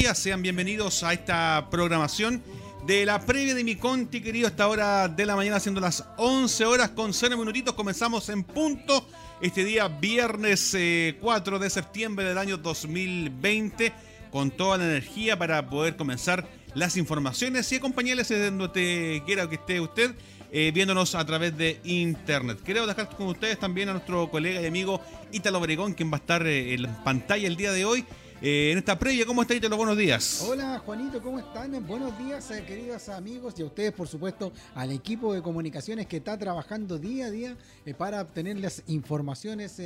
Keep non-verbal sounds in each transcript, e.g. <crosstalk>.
Sean bienvenidos a esta programación de la previa de mi Conti, querido, esta hora de la mañana, siendo las 11 horas con 0 minutitos. Comenzamos en punto este día, viernes 4 eh, de septiembre del año 2020, con toda la energía para poder comenzar las informaciones y acompañarles donde quiera que esté usted. Eh, viéndonos a través de internet. Quiero dejar con ustedes también a nuestro colega y amigo Ítalo Obregón, quien va a estar eh, en pantalla el día de hoy eh, en esta previa. ¿Cómo está, los Buenos días. Hola, Juanito, ¿cómo están? Buenos días, eh, queridos amigos, y a ustedes, por supuesto, al equipo de comunicaciones que está trabajando día a día eh, para obtener las informaciones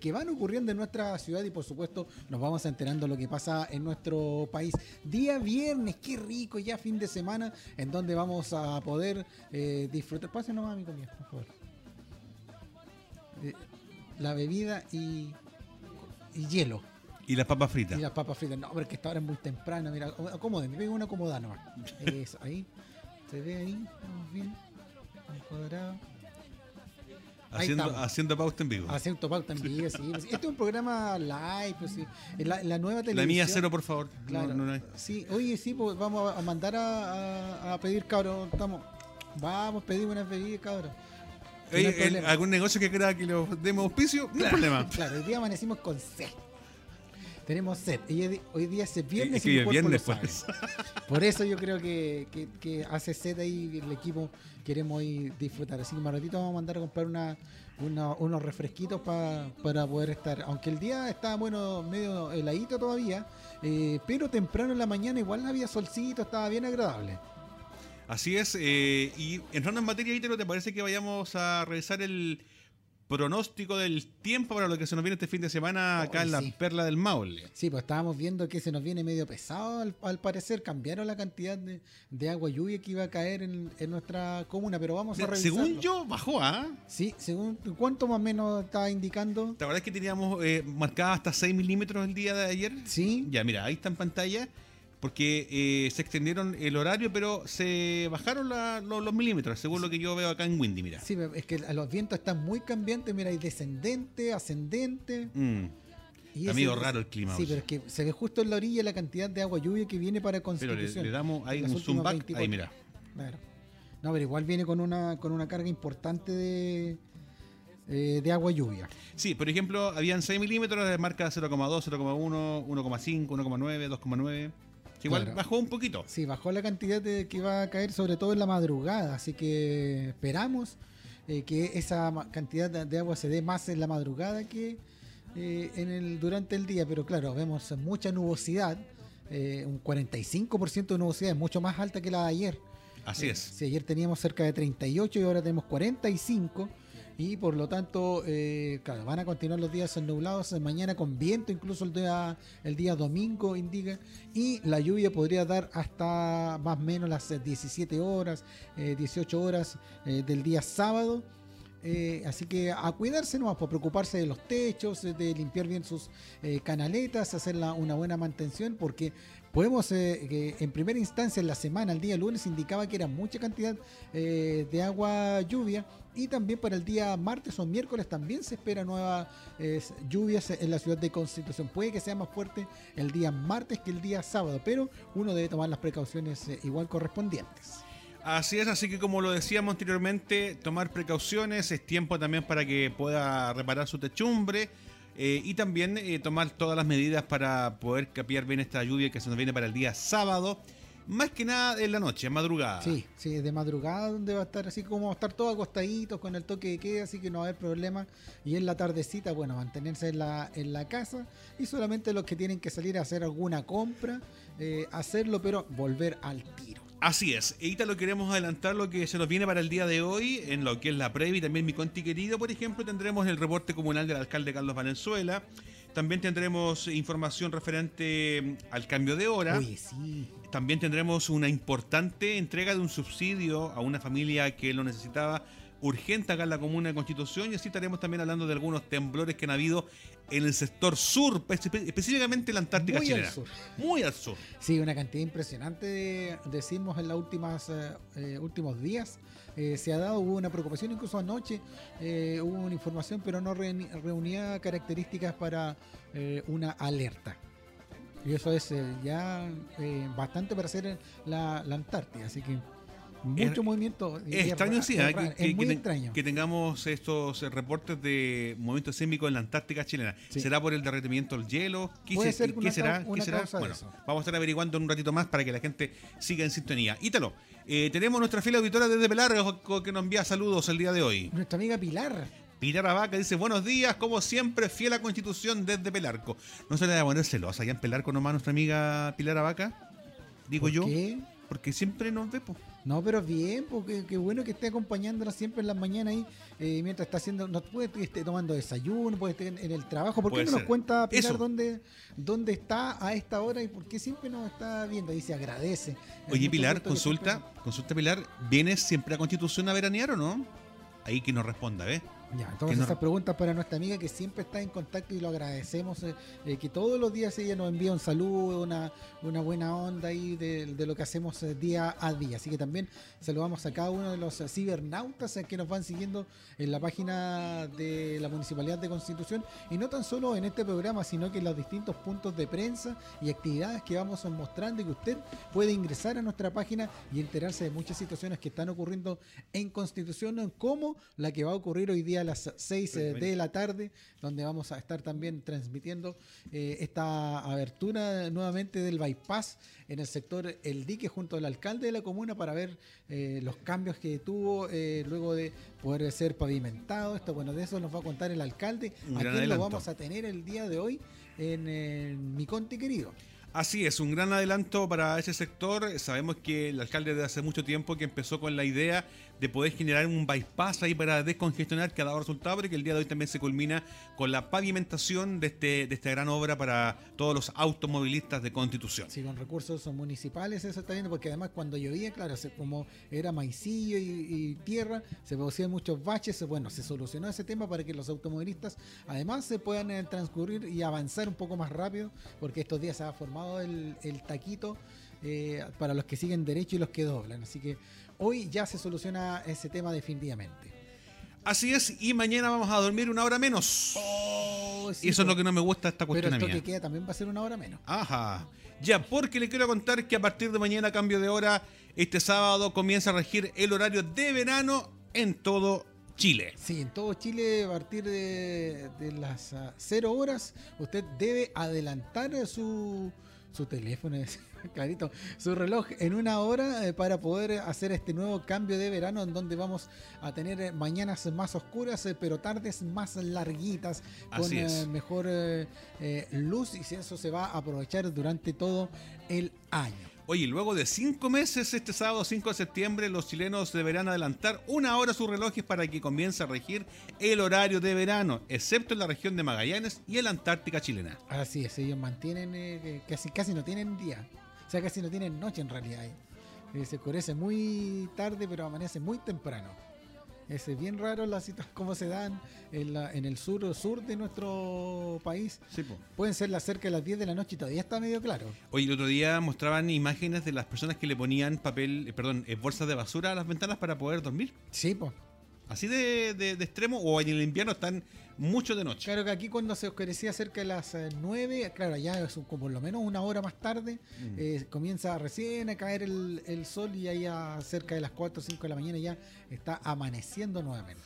que van ocurriendo en nuestra ciudad y, por supuesto, nos vamos enterando lo que pasa en nuestro país. Día viernes, qué rico, ya fin de semana, en donde vamos a poder disfrutar. Pase nomás mi comida, por favor. la bebida y, y hielo. Y las papas fritas. Y las papas fritas. No, pero que esta hora es muy temprano. Mira, acomódenme, me pego una acomodada nomás. <laughs> Eso, ahí. Se ve ahí. Estamos bien. Un cuadrado. Haciendo, haciendo pauta en vivo. Haciendo pauta en vivo, sí. <laughs> Este es un programa live, pues sí. La, la nueva televisión. La mía cero, por favor. Claro. Sí, oye, sí, pues vamos a mandar a, a, pedir, cabrón. Estamos. Vamos a pedir unas bebidas, cabrón. ¿Algún negocio que crea que le demos auspicio? No hay problema. <laughs> Claro, hoy día amanecimos con C. Tenemos sed. hoy día es viernes y viernes pues. <laughs> Por eso yo creo que, hace sed ahí el equipo. Queremos ir disfrutar. Así que más ratito vamos a mandar a comprar una, unos refresquitos para poder estar. Aunque el día está bueno, medio heladito todavía, eh, pero temprano en la mañana igual había solcito, estaba bien agradable. Así es. Eh, y entrando en materia, ¿te parece que vayamos a revisar el pronóstico del tiempo para lo que se nos viene este fin de semana acá en la Perla del Maule. Sí, pues estábamos viendo que se nos viene medio pesado al, parecer, cambiaron la cantidad de, agua lluvia que iba a caer en, nuestra comuna, pero vamos a revisar. Según yo, bajó, ¿ah? Sí, según cuánto más o menos estaba indicando. ¿Te acuerdas que teníamos eh, marcada hasta 6 milímetros el día de ayer? Sí. Ya, mira, ahí está en pantalla porque eh, se extendieron el horario, pero se bajaron los, milímetros, según lo que yo veo acá en Windy, mira. Sí, es que los vientos están muy cambiantes, mira, hay descendente, ascendente. Mm. Y Amigo, raro el clima. Sí, pero es que se ve justo en la orilla la cantidad de agua lluvia que viene para Constitución. Pero le, damos ahí un zoom back, ahí mira. Claro. No, pero igual viene con una, con una carga importante de, eh, de agua lluvia. Sí, por ejemplo, habían 6 milímetros de marca 0,2, 0,1, 1,5, 1,9, 2,9 igual bajó un poquito. Sí, bajó la cantidad de, que iba a caer, sobre todo en la madrugada. Así que esperamos eh, que esa cantidad de, agua se dé más en la madrugada que eh, en el, durante el día. Pero claro, vemos mucha nubosidad. Eh, un 45% de nubosidad es mucho más alta que la de ayer. Así es. Si ayer teníamos cerca de 38 y ahora tenemos 45 y por lo tanto, eh, claro, van a continuar los días nublados, mañana con viento, incluso el día, el día domingo indica, y la lluvia podría dar hasta más o menos las 17 horas, 18 eh, horas eh, del día sábado. así que a cuidarse nomás, por preocuparse de los techos, de limpiar bien sus canaletas, hacer una buena mantención, porque podemos, que en primera instancia, en la semana, el día lunes, indicaba que era mucha cantidad de agua lluvia y también para el día martes o miércoles también se espera nuevas lluvias en la ciudad de Constitución. Puede que sea más fuerte el día martes que el día sábado, pero uno debe tomar las precauciones eh, igual correspondientes. Así es, así que como lo decíamos anteriormente, tomar precauciones, es tiempo también para que pueda reparar su techumbre eh, y también eh, tomar todas las medidas para poder capiar bien esta lluvia que se nos viene para el día sábado más que nada en la noche, en madrugada. Sí, sí, de madrugada donde va a estar así como va a estar todo acostaditos con el toque de queda, así que no va a haber problema. Y en la tardecita, bueno, mantenerse en la, en la casa y solamente los que tienen que salir a hacer alguna compra, eh, hacerlo, pero volver al tiro. Así es, ahorita lo queremos adelantar lo que se nos viene para el día de hoy, en lo que es la previa y también mi conti querido, por ejemplo, tendremos el reporte comunal del alcalde Carlos Valenzuela. También tendremos información referente al cambio de hora. sí. También tendremos una importante entrega de un subsidio a una familia que lo necesitaba urgente acá en la comuna de Constitución y así estaremos también hablando de algunos temblores que han habido en el sector sur, específicamente en la Antártica Muy chilena. Al sur. Muy al sur. Sí, una cantidad impresionante de, decimos en los últimas, eh, eh, últimos días. Eh, se ha dado, hubo una preocupación, incluso anoche hubo una información, pero no reunía características para una alerta. Y eso es eh, ya eh, bastante para hacer la, la Antártida. Así que mucho Es- movimiento. extraño, ra- sí, es ra- que, muy que- extraño. que tengamos estos eh, reportes de movimiento sísmico en la Antártica chilena. Sí. ¿Será por el derretimiento del hielo? ¿Qué, Puede se- ser qué una será? ¿Qué será? Bueno, vamos a estar averiguando en un ratito más para que la gente siga en sintonía. Ítalo, eh, tenemos nuestra fila auditora desde Pelargo que nos envía saludos el día de hoy. Nuestra amiga Pilar. Pilar Abaca dice, buenos días, como siempre, fiel a Constitución desde Pelarco. ¿No se le va a poner celosa allá en Pelarco nomás nuestra amiga Pilar Abaca? Digo ¿Por yo, qué? porque siempre nos ve, po. No, pero bien, porque qué bueno que esté acompañándonos siempre en las mañanas ahí, eh, mientras está haciendo, no puede que esté tomando desayuno, puede estar en, en el trabajo. ¿Por qué Puede no nos cuenta Pilar dónde, dónde está a esta hora y por qué siempre nos está viendo? Dice agradece. Es Oye, Pilar, consulta, siempre- consulta Pilar, ¿vienes siempre a Constitución a veranear o no? Ahí que nos responda, ¿ves? Ya, entonces no- esas preguntas para nuestra amiga que siempre está en contacto y lo agradecemos, eh, eh, que todos los días ella nos envía un saludo, una, una buena onda ahí de, de lo que hacemos eh, día a día. Así que también saludamos a cada uno de los cibernautas que nos van siguiendo en la página de la Municipalidad de Constitución y no tan solo en este programa, sino que en los distintos puntos de prensa y actividades que vamos mostrando y que usted puede ingresar a nuestra página y enterarse de muchas situaciones que están ocurriendo en Constitución, como la que va a ocurrir hoy día a las 6 eh, de la tarde, donde vamos a estar también transmitiendo eh, esta abertura nuevamente del bypass en el sector El Dique junto al alcalde de la comuna para ver eh, los cambios que tuvo eh, luego de poder ser pavimentado. Esto, bueno, de eso nos va a contar el alcalde, a quien lo vamos a tener el día de hoy en, en mi conti querido. Así es, un gran adelanto para ese sector. Sabemos que el alcalde de hace mucho tiempo que empezó con la idea de poder generar un bypass ahí para descongestionar que ha dado resultado, pero que el día de hoy también se culmina con la pavimentación de, este, de esta gran obra para todos los automovilistas de Constitución. Sí, con recursos municipales, eso está bien, porque además cuando llovía, claro, como era maicillo y, tierra, se producían muchos baches. Bueno, se solucionó ese tema para que los automovilistas además se puedan eh, transcurrir y avanzar un poco más rápido, porque estos días se ha formado el, el taquito eh, para los que siguen derecho y los que doblan. Así que hoy ya se soluciona ese tema definitivamente. Así es, y mañana vamos a dormir una hora menos. Oh, sí, y eso es lo que no me gusta esta Pero cuestión a esto que queda también va a ser una hora menos. Ajá. Ya, porque le quiero contar que a partir de mañana, cambio de hora, este sábado comienza a regir el horario de verano en todo Chile. Sí, en todo Chile a partir de, de las ah, 0 horas usted debe adelantar su, su teléfono, <laughs> es clarito, su reloj en una hora eh, para poder hacer este nuevo cambio de verano en donde vamos a tener eh, mañanas más oscuras eh, pero tardes más larguitas con eh, mejor luz y si eso se va a aprovechar durante todo el año. Oye, luego de cinco meses, este sábado 5 de septiembre, los chilenos deberán adelantar una hora sus relojes para que comience a regir el horario de verano, excepto en la región de Magallanes y en la Antártica chilena. Así es, ellos mantienen, eh, que casi, casi no tienen día, o sea, casi no tienen noche en realidad. eh. Eh, se oscurece muy tarde, pero amanece muy temprano. Es bien raro la situación, <laughs> cómo se dan en, la- en el sur, sur de nuestro país. Sí, po. Pueden ser las cerca de las 10 de la noche y todavía está medio claro. Oye, el otro día mostraban imágenes de las personas que le ponían papel, eh, perdón, eh, bolsas de basura a las ventanas para poder dormir. Sí, pues. Así de, de- de extremo, o en el invierno están mucho de noche. Claro que aquí cuando se oscurecía cerca de las eh, 9, claro, ya es como por lo menos una hora más tarde, Mm. eh, comienza recién a caer el, el sol y ahí a cerca de las 4 o 5 de la mañana ya está amaneciendo nuevamente.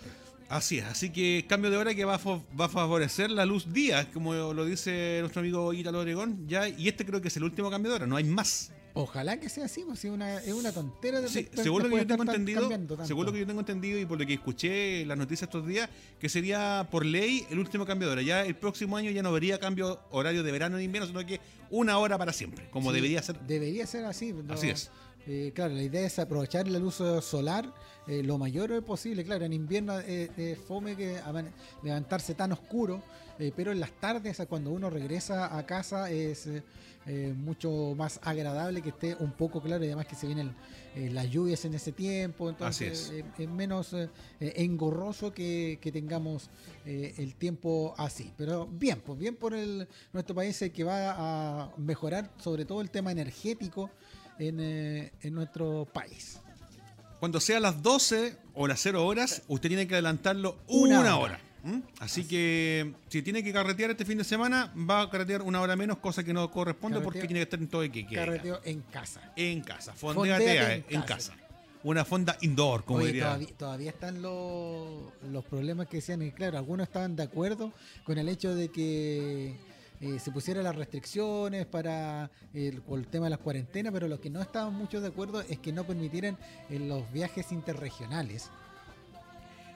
Así es, así que cambio de hora que va a, va a favorecer la luz día, como lo dice nuestro amigo Ítalo Oregón, ya, y este creo que es el último cambio de hora, no hay más. Ojalá que sea así, pues si una, es una tontera de Sí, según lo que yo tengo entendido, según lo que yo tengo entendido y por lo que escuché en las noticias estos días, que sería por ley el último cambio de hora. Ya el próximo año ya no vería cambio horario de verano ni invierno, sino que una hora para siempre, como Sí, debería ser. Debería ser así. no- Así es. eh, claro, la idea es aprovechar la luz eh, solar eh, lo mayor posible. Claro, en invierno eh, fome que levantarse tan oscuro, pero en las tardes, cuando uno regresa a casa, es eh, mucho más agradable que esté un poco claro y además que se vienen eh, las lluvias en ese tiempo. Entonces, eh, es menos eh, eh, engorroso que, que tengamos el tiempo así. Pero bien, pues bien por el, nuestro país que va a mejorar sobre todo el tema energético en, eh, en nuestro país. Cuando sea las 12 o las 0 horas, usted tiene que adelantarlo una, Una hora. hora. ¿Mm? Así que si tiene que carretear este fin de semana, va a carretear una hora menos, cosa que no corresponde Carreteo- porque tiene que estar en todo el que queda. Carreteo en casa. En casa, Fondéate fondeate en en, casa. Una fonda indoor, como Oye, diría. todavía, todavía están los, los problemas que decían, y claro, algunos estaban de acuerdo con el hecho de que eh, se pusieran las restricciones para el, por el tema de las cuarentenas, pero lo que no estaban muchos de acuerdo es que no permitieran eh, los viajes interregionales.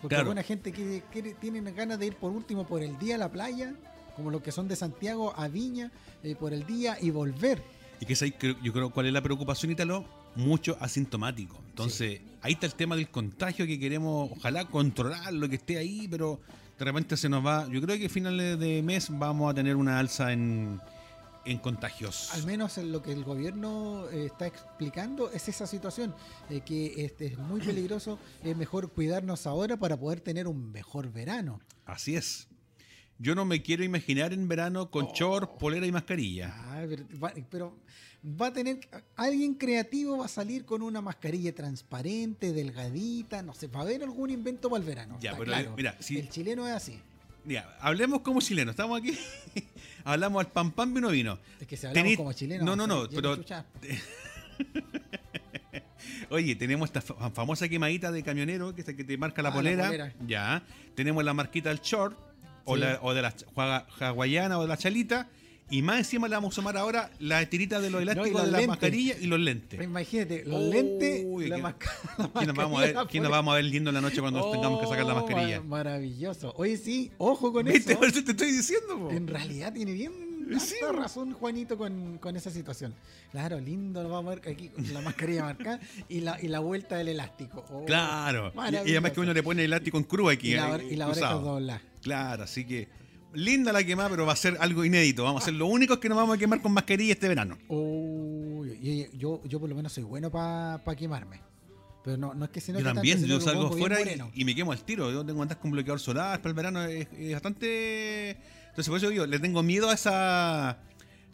Porque Claro. alguna gente que, que tienen ganas de ir por último por el día a la playa, como los que son de Santiago a Viña, eh, por el día y volver. Y que es ahí, yo creo, ¿cuál es la preocupación, Ítalo? Mucho asintomático. Entonces, ahí está el tema del contagio que queremos, ojalá controlar lo que esté ahí, pero de repente se nos va. Yo creo que a finales de mes vamos a tener una alza en, en contagios. Al menos en lo que el gobierno eh, está explicando es esa situación, eh, que este es muy peligroso, es mejor cuidarnos ahora para poder tener un mejor verano. Así es. Yo no me quiero imaginar en verano con short, polera y mascarilla. Ah, pero, va, pero va a tener, alguien creativo va a salir con una mascarilla transparente, delgadita, no sé, va a haber algún invento para el verano. Ya, pero, claro. mira, si- El chileno es así, Ya, hablemos como chilenos. Estamos aquí. Hablamos al pan pan vino vino. es que se hablamos como chileno. No, no, no, pero. <laughs> Oye, tenemos esta fa- famosa quemadita de camionero, que es la que te marca la Ah, la polera. Ya. Tenemos la marquita del short, o, la, o de la hawaiana o de la chalita. Y más encima le vamos a sumar ahora la tirita de los elásticos los de la lentes. mascarilla y los lentes. Pero imagínate, los Uy, lentes, la, que- masca- la ¿Quién nos vamos a ver, mascarilla quién nos vamos a ver lindo en la noche cuando tengamos que sacar la Oh, mascarilla? ma- Maravilloso. Oye, sí, ojo con ¿Viste? eso. <laughs> Eso te estoy diciendo, po. En realidad tiene bien Sí, razón Juanito con, con esa situación. Claro, lindo, lo vamos a ver aquí con la mascarilla marcada y la, y la vuelta del elástico. Oh, Claro. Y- Y, además que uno le pone el elástico en cruz aquí. Y la, eh, y la oreja dobla. Claro, así que linda la quemada, pero va a ser algo inédito. Vamos a ser los únicos que nos vamos a quemar con mascarilla este verano. Uy, yo, yo por lo menos soy bueno para quemarme. Pero no, no es que se Yo note tanto, también, yo salgo pongo bien fuera moreno. y, y me quemo al tiro. Yo tengo que andar con bloqueador solar para el verano. Es, es bastante. Entonces, por eso digo, le tengo miedo a esa.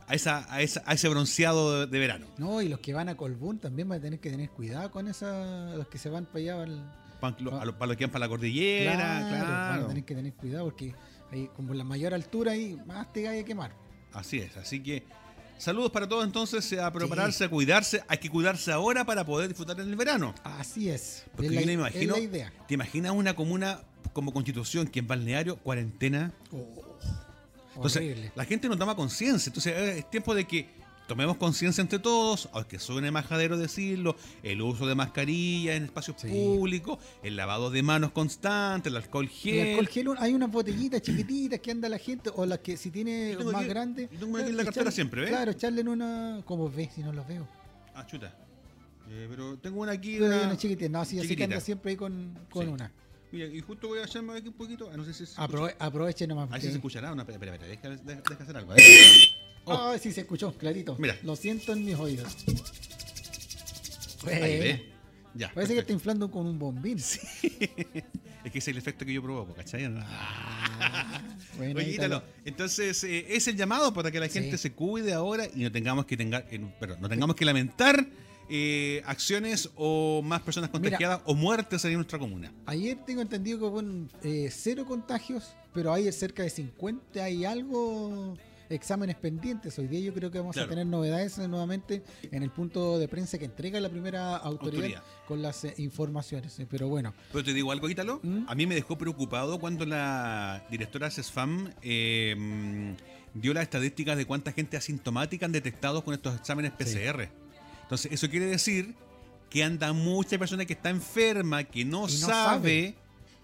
A, esa, a, esa- a ese bronceado de, de verano. No, y los que van a Colbún también van a tener que tener cuidado con esa, los que se van para allá. al- Para, los que van para la cordillera, Claro, van a tener que tener cuidado porque ahí, como la mayor altura ahí, más te hay que quemar. Así es, así que saludos para todos entonces, a prepararse, a cuidarse. Hay que cuidarse ahora para poder disfrutar en el verano. Así es. Porque es la, yo me es imagino, la idea. ¿te imaginas una comuna como Constitución que en balneario, cuarentena? Oh, Entonces, horrible. la gente no toma conciencia. Entonces, eh, es tiempo de que tomemos conciencia entre todos, aunque suene majadero decirlo, el uso de mascarilla en espacios Sí. públicos, el lavado de manos constante, el alcohol gel. El alcohol gel, hay unas botellitas chiquititas que anda la gente, o las que si tiene más aquí- grande. yo tengo aquí en la cartera siempre, ¿ves? Claro, echarle en una. Como ves, si no los veo. Ah, chuta. Eh, pero tengo una aquí. Una- una chiquitita. No, sí, así que anda siempre ahí con, con Sí. una. Mira, y justo voy a echarme aquí un poquito. Ah, no sé si se Aprove- aproveche nomás. A ver si porque- se escuchará. Una, espera, espera, espera, deja, deja- deja hacer algo. <coughs> Oh. Ah, sí, se escuchó, clarito. Mira. Lo siento en mis oídos. Ahí ve. Ya. Parece que está perfecto. inflando con un bombín. <laughs> Es que es el efecto que yo provoco, ¿cachai? Ah, bueno, Oye, Ítalo, entonces eh, es el llamado para que la Sí. gente se cuide ahora y no tengamos que tenga, eh, perdón, no tengamos que lamentar eh, acciones o más personas Mira. contagiadas o muertes en nuestra comuna. Ayer tengo entendido que fueron eh, cero contagios, pero hay cerca de 50 y algo exámenes pendientes. Hoy día yo creo que vamos Claro. a tener novedades nuevamente en el punto de prensa que entrega la primera autoridad, Autoridad. con las eh, informaciones. eh, Pero bueno, Pero te digo algo, Ítalo, ¿Mm? a mí me dejó preocupado cuando la directora CESFAM eh, dio las estadísticas de cuánta gente asintomática han detectado con estos exámenes Sí. Entonces, eso quiere decir que anda mucha persona que está enferma, que no, sabe,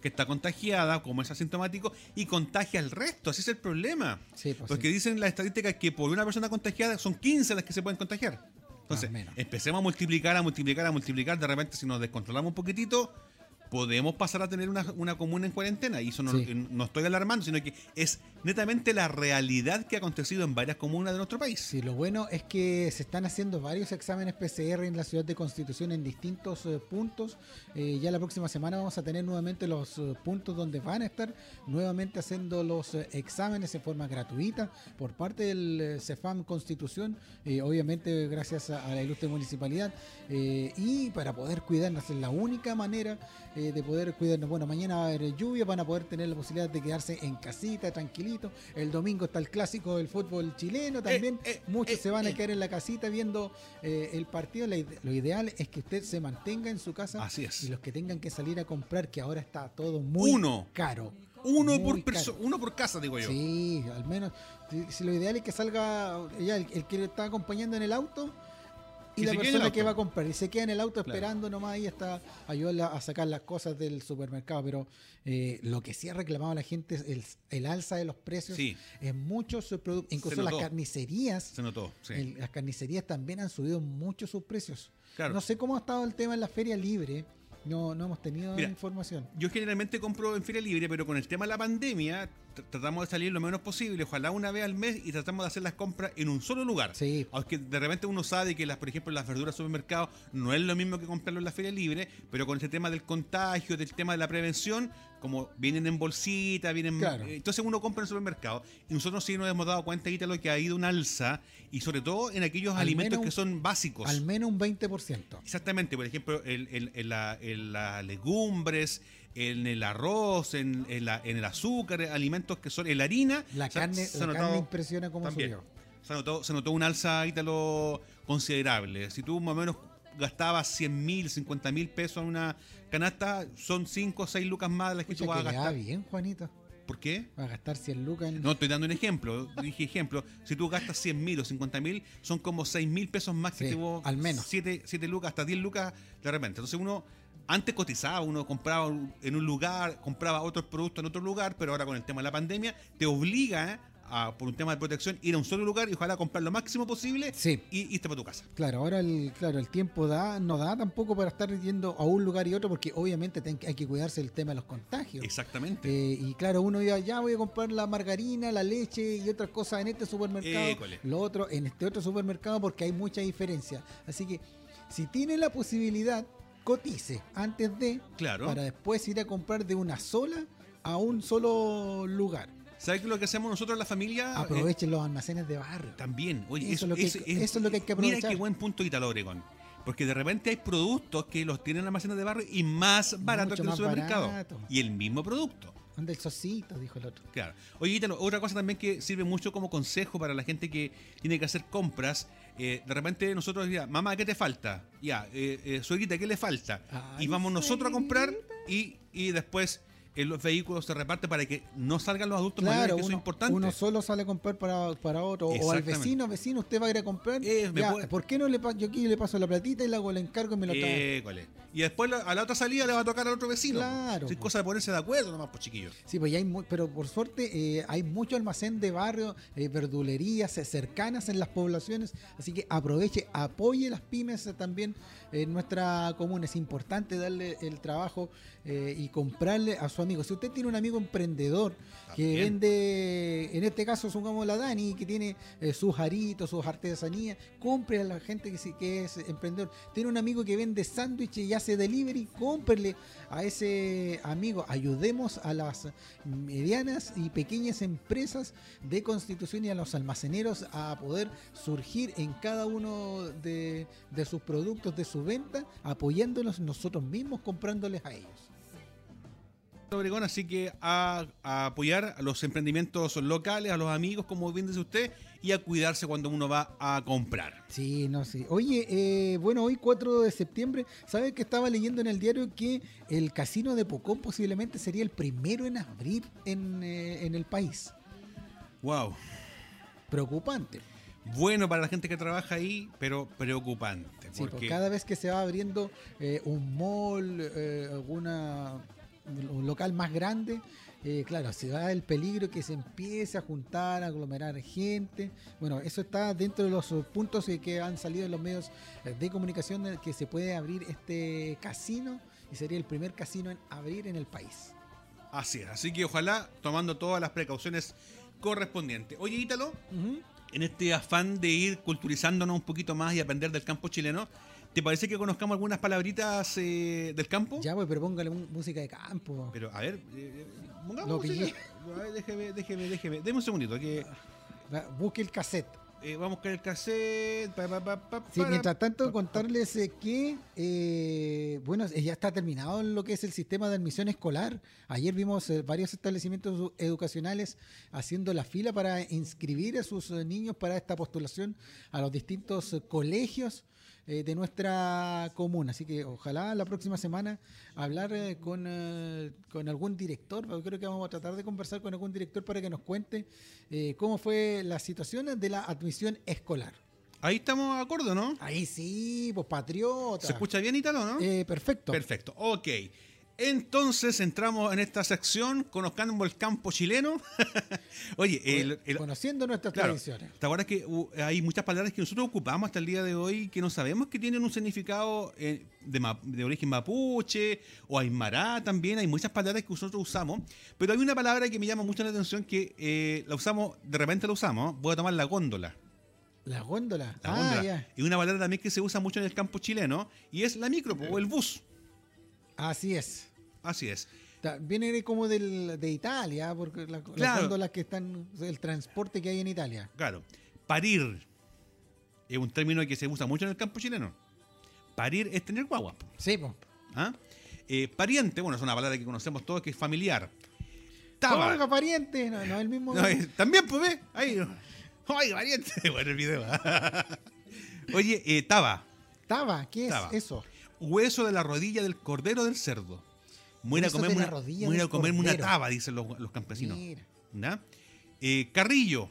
que está contagiada, como es asintomático, y contagia al resto. Así es el problema. sí, pues, Porque sí. dicen las estadísticas que por una persona contagiada son 15 las que se pueden contagiar. Entonces, empecemos a multiplicar, a multiplicar, a multiplicar. De repente, si nos descontrolamos un poquitito, podemos pasar a tener una, una comuna en cuarentena. Y eso no, Sí. no estoy alarmando, sino que es netamente la realidad que ha acontecido en varias comunas de nuestro país. Sí, lo bueno es que se están haciendo varios exámenes PCR en la ciudad de Constitución en distintos eh, puntos. Eh, ya la próxima semana vamos a tener nuevamente los eh, puntos donde van a estar nuevamente haciendo los eh, exámenes en forma gratuita por parte del eh, CEFAM Constitución, eh, obviamente gracias a, a la ilustre municipalidad eh, y para poder cuidarnos es la única manera eh, de poder cuidarnos. Bueno, mañana va a haber lluvia, van a poder tener la posibilidad de quedarse en casita, tranquilito. El domingo está el clásico del fútbol chileno también. eh, Muchos eh, se van a eh. quedar en la casita viendo eh, el partido. Lo ideal es que usted se mantenga en su casa Así es. y los que tengan que salir a comprar, que ahora está todo muy Uno. caro. Uno por uno por casa, digo yo. Sí, al menos. Si, si lo ideal es que salga ya el, el que le está acompañando en el auto y la persona que va a comprar. Y se queda en el auto Claro. esperando nomás ahí hasta ayudarla a sacar las cosas del supermercado. Pero eh, lo que sí ha reclamado la gente es el, el alza de los precios Sí. en muchos productos. Incluso las carnicerías. Se notó. sí. el- las carnicerías también han subido mucho sus precios. Claro. No sé cómo ha estado el tema en la feria libre. No, no hemos tenido Mira, información. Yo generalmente compro en Feria Libre, pero con el tema de la pandemia tratamos de salir lo menos posible, ojalá una vez al mes y tratamos de hacer las compras en un solo lugar. Sí. Aunque de repente uno sabe que, las, por ejemplo, las verduras supermercados no es lo mismo que comprarlo en la Feria Libre, pero con este tema del contagio, del tema de la prevención, como vienen en bolsita, vienen... Claro. eh, Entonces uno compra en el supermercado y nosotros sí nos hemos dado cuenta, lo que ha ido un alza y sobre todo en aquellos Al alimentos menos que son básicos. Al menos un 20%. Exactamente, por ejemplo, en las legumbres, en el arroz, en, en la- en el azúcar, alimentos que son, en la harina. La se carne, se la notado carne impresiona cómo también. subió. Se notó, se notó un alza, Ítalo, considerable. Si tú más o menos gastabas 100 mil, 50 mil pesos en una canasta, son 5 o 6 lucas más de las que Escucha tú vas a que va gastar. bien, Juanito. ¿Por qué? Va a gastar 100 lucas en... No, estoy dando un ejemplo. Dije ejemplo. Si tú gastas 100 mil o 50 mil, son como 6 mil pesos más que Sí, te vos- al menos. 7, lucas, hasta 10 lucas de repente. Entonces uno antes cotizaba, uno compraba en un lugar, compraba otros productos en otro lugar, pero ahora con el tema de la pandemia te obliga a, por un tema de protección, ir a un solo lugar y ojalá comprar lo máximo posible Sí. y irte para tu casa. Claro, ahora el, claro, el tiempo da, no da tampoco para estar yendo a un lugar y otro porque obviamente ten- hay que cuidarse del tema de los contagios. Exactamente. Eh, y claro, uno iba, ya voy a comprar la margarina, la leche y otras cosas en este supermercado, École. lo otro en este otro supermercado porque hay mucha diferencia. Así que si tiene la posibilidad, cotice antes de, Claro. para después ir a comprar de una sola a un solo lugar. ¿Sabes qué es lo que hacemos nosotros en la familia? Eh, Aprovechen los almacenes de barrio. También, oye, Eso es lo que hay que- eso es lo que hay que Mira aprovechar. qué buen punto Italo Obregón. Porque de repente hay productos que los tienen en almacenes de barrio y más baratos que en el supermercado. barato. Y el mismo producto. Anda el socito, dijo el otro. Claro. Oye, Ítalo, otra cosa también que sirve mucho como consejo para la gente que tiene que hacer compras. Eh, de repente nosotros decíamos, mamá, ¿qué te falta? Ya, eh, eh, suegrita, ¿qué le falta? Ay, y vamos nosotros a comprar y, y después en los vehículos se reparte para que no salgan los adultos mayores, Claro, que eso es uno, importante. uno solo sale a comprar para, para otro. O al vecino, vecino, usted va a ir a comprar. Eh, me Ya, puede- ¿Por qué no le yo aquí le paso la platita y le hago el encargo y me lo trae? Y después la- a la otra salida le va a tocar al otro vecino. Claro, Es cosa de ponerse de acuerdo nomás, pues chiquillos. Sí, pues ya hay mu- pero por suerte eh, hay mucho almacén de barrio, eh, verdulerías eh, cercanas en las poblaciones, así que aproveche, apoye las pymes eh, también en nuestra comuna. Es importante darle el trabajo eh, y comprarle a su amigo. Si usted tiene un amigo emprendedor que vende, en este caso supongamos la Dani, que tiene sus aritos, sus artesanías, compre a la gente que, sí- que es emprendedor. Tiene un amigo que vende sándwiches y hace delivery, cómprele a ese amigo. Ayudemos a las medianas y pequeñas empresas de Constitución y a los almaceneros a poder surgir en cada uno de, de sus productos, de su venta, apoyándolos nosotros mismos, comprándoles a ellos. Obregón, así que a, a apoyar a los emprendimientos locales, a los amigos, como bien dice usted, y a cuidarse cuando uno va a comprar. Sí, no sé. Oye, eh, bueno, hoy 4 de septiembre, ¿sabes que estaba leyendo en el diario que el casino de Pocón posiblemente sería el primero en abrir en, eh, en el país? Wow. Preocupante. Bueno para la gente que trabaja ahí, pero preocupante. Sí, pues porque cada vez que se va abriendo eh, un mall, eh, alguna un local más grande, eh, claro, se da el peligro que se empiece a juntar, a aglomerar gente. Bueno, eso está dentro de los puntos que han salido en los medios eh, de comunicación de que se puede abrir este casino y sería el primer casino en abrir en el país. Así es, así que ojalá tomando todas las precauciones correspondiente. Oye, Ítalo, en este afán de ir culturizándonos un poquito más y aprender del campo chileno, ¿te parece que conozcamos algunas palabritas eh, del campo? Ya, pues, pero póngale música de campo. Pero, a ver, eh, eh, pongamos Lo música. A ver, déjeme, déjeme, déjeme. Deme un segundito, que Busque el cassette. eh, vamos a buscar el cassette. pa, pa, pa, pa, Sí, para- mientras tanto, contarles eh, que, eh, bueno, ya está terminado lo que es el sistema de admisión escolar. Ayer vimos varios establecimientos edu- educacionales haciendo la fila para inscribir a sus niños para esta postulación a los distintos colegios eh, de nuestra comuna. Así que ojalá la próxima semana hablar eh, con, eh, con algún director. Yo creo que vamos a tratar de conversar con algún director para que nos cuente eh, cómo fue la situación de la admisión escolar. Ahí estamos de acuerdo, ¿no? Ahí sí, pues patriota. ¿Se escucha bien, Ítalo, no? Eh, perfecto. Perfecto, ok. Entonces entramos en esta sección conozcando el campo chileno. <laughs> Oye, el, el- Conociendo nuestras claro, tradiciones. ¿te acuerdas que hay muchas palabras que nosotros ocupamos hasta el día de hoy que no sabemos que tienen un significado eh, de, origen mapuche o aymara también? Hay muchas palabras que nosotros usamos, pero hay una palabra que me llama mucho la atención que eh, la usamos, de repente la usamos. Voy a tomar la góndola. La góndola. La ah, góndola. ya. Y una palabra también que se usa mucho en el campo chileno y es la micro o el bus. Así es. Así es. Viene como del, de Italia, porque la- las Claro. góndolas que están, el transporte que hay en Italia. Claro. Parir es un término que se usa mucho en el campo chileno. Parir es tener guagua. Sí, pues. ¿ah? Eh, pariente, bueno, es una palabra que conocemos todos que es familiar. Taba. Oiga, pariente. No, no es el mismo. No, también, pues ve. Ahí. Pariente. <laughs> Bueno, el video. <laughs> Oye, eh, taba. Taba, ¿qué es Taba. eso? Hueso de la rodilla del cordero del cerdo. Voy a comerme una, voy a comerme una taba, dicen los, los campesinos. Eh, Carrillo.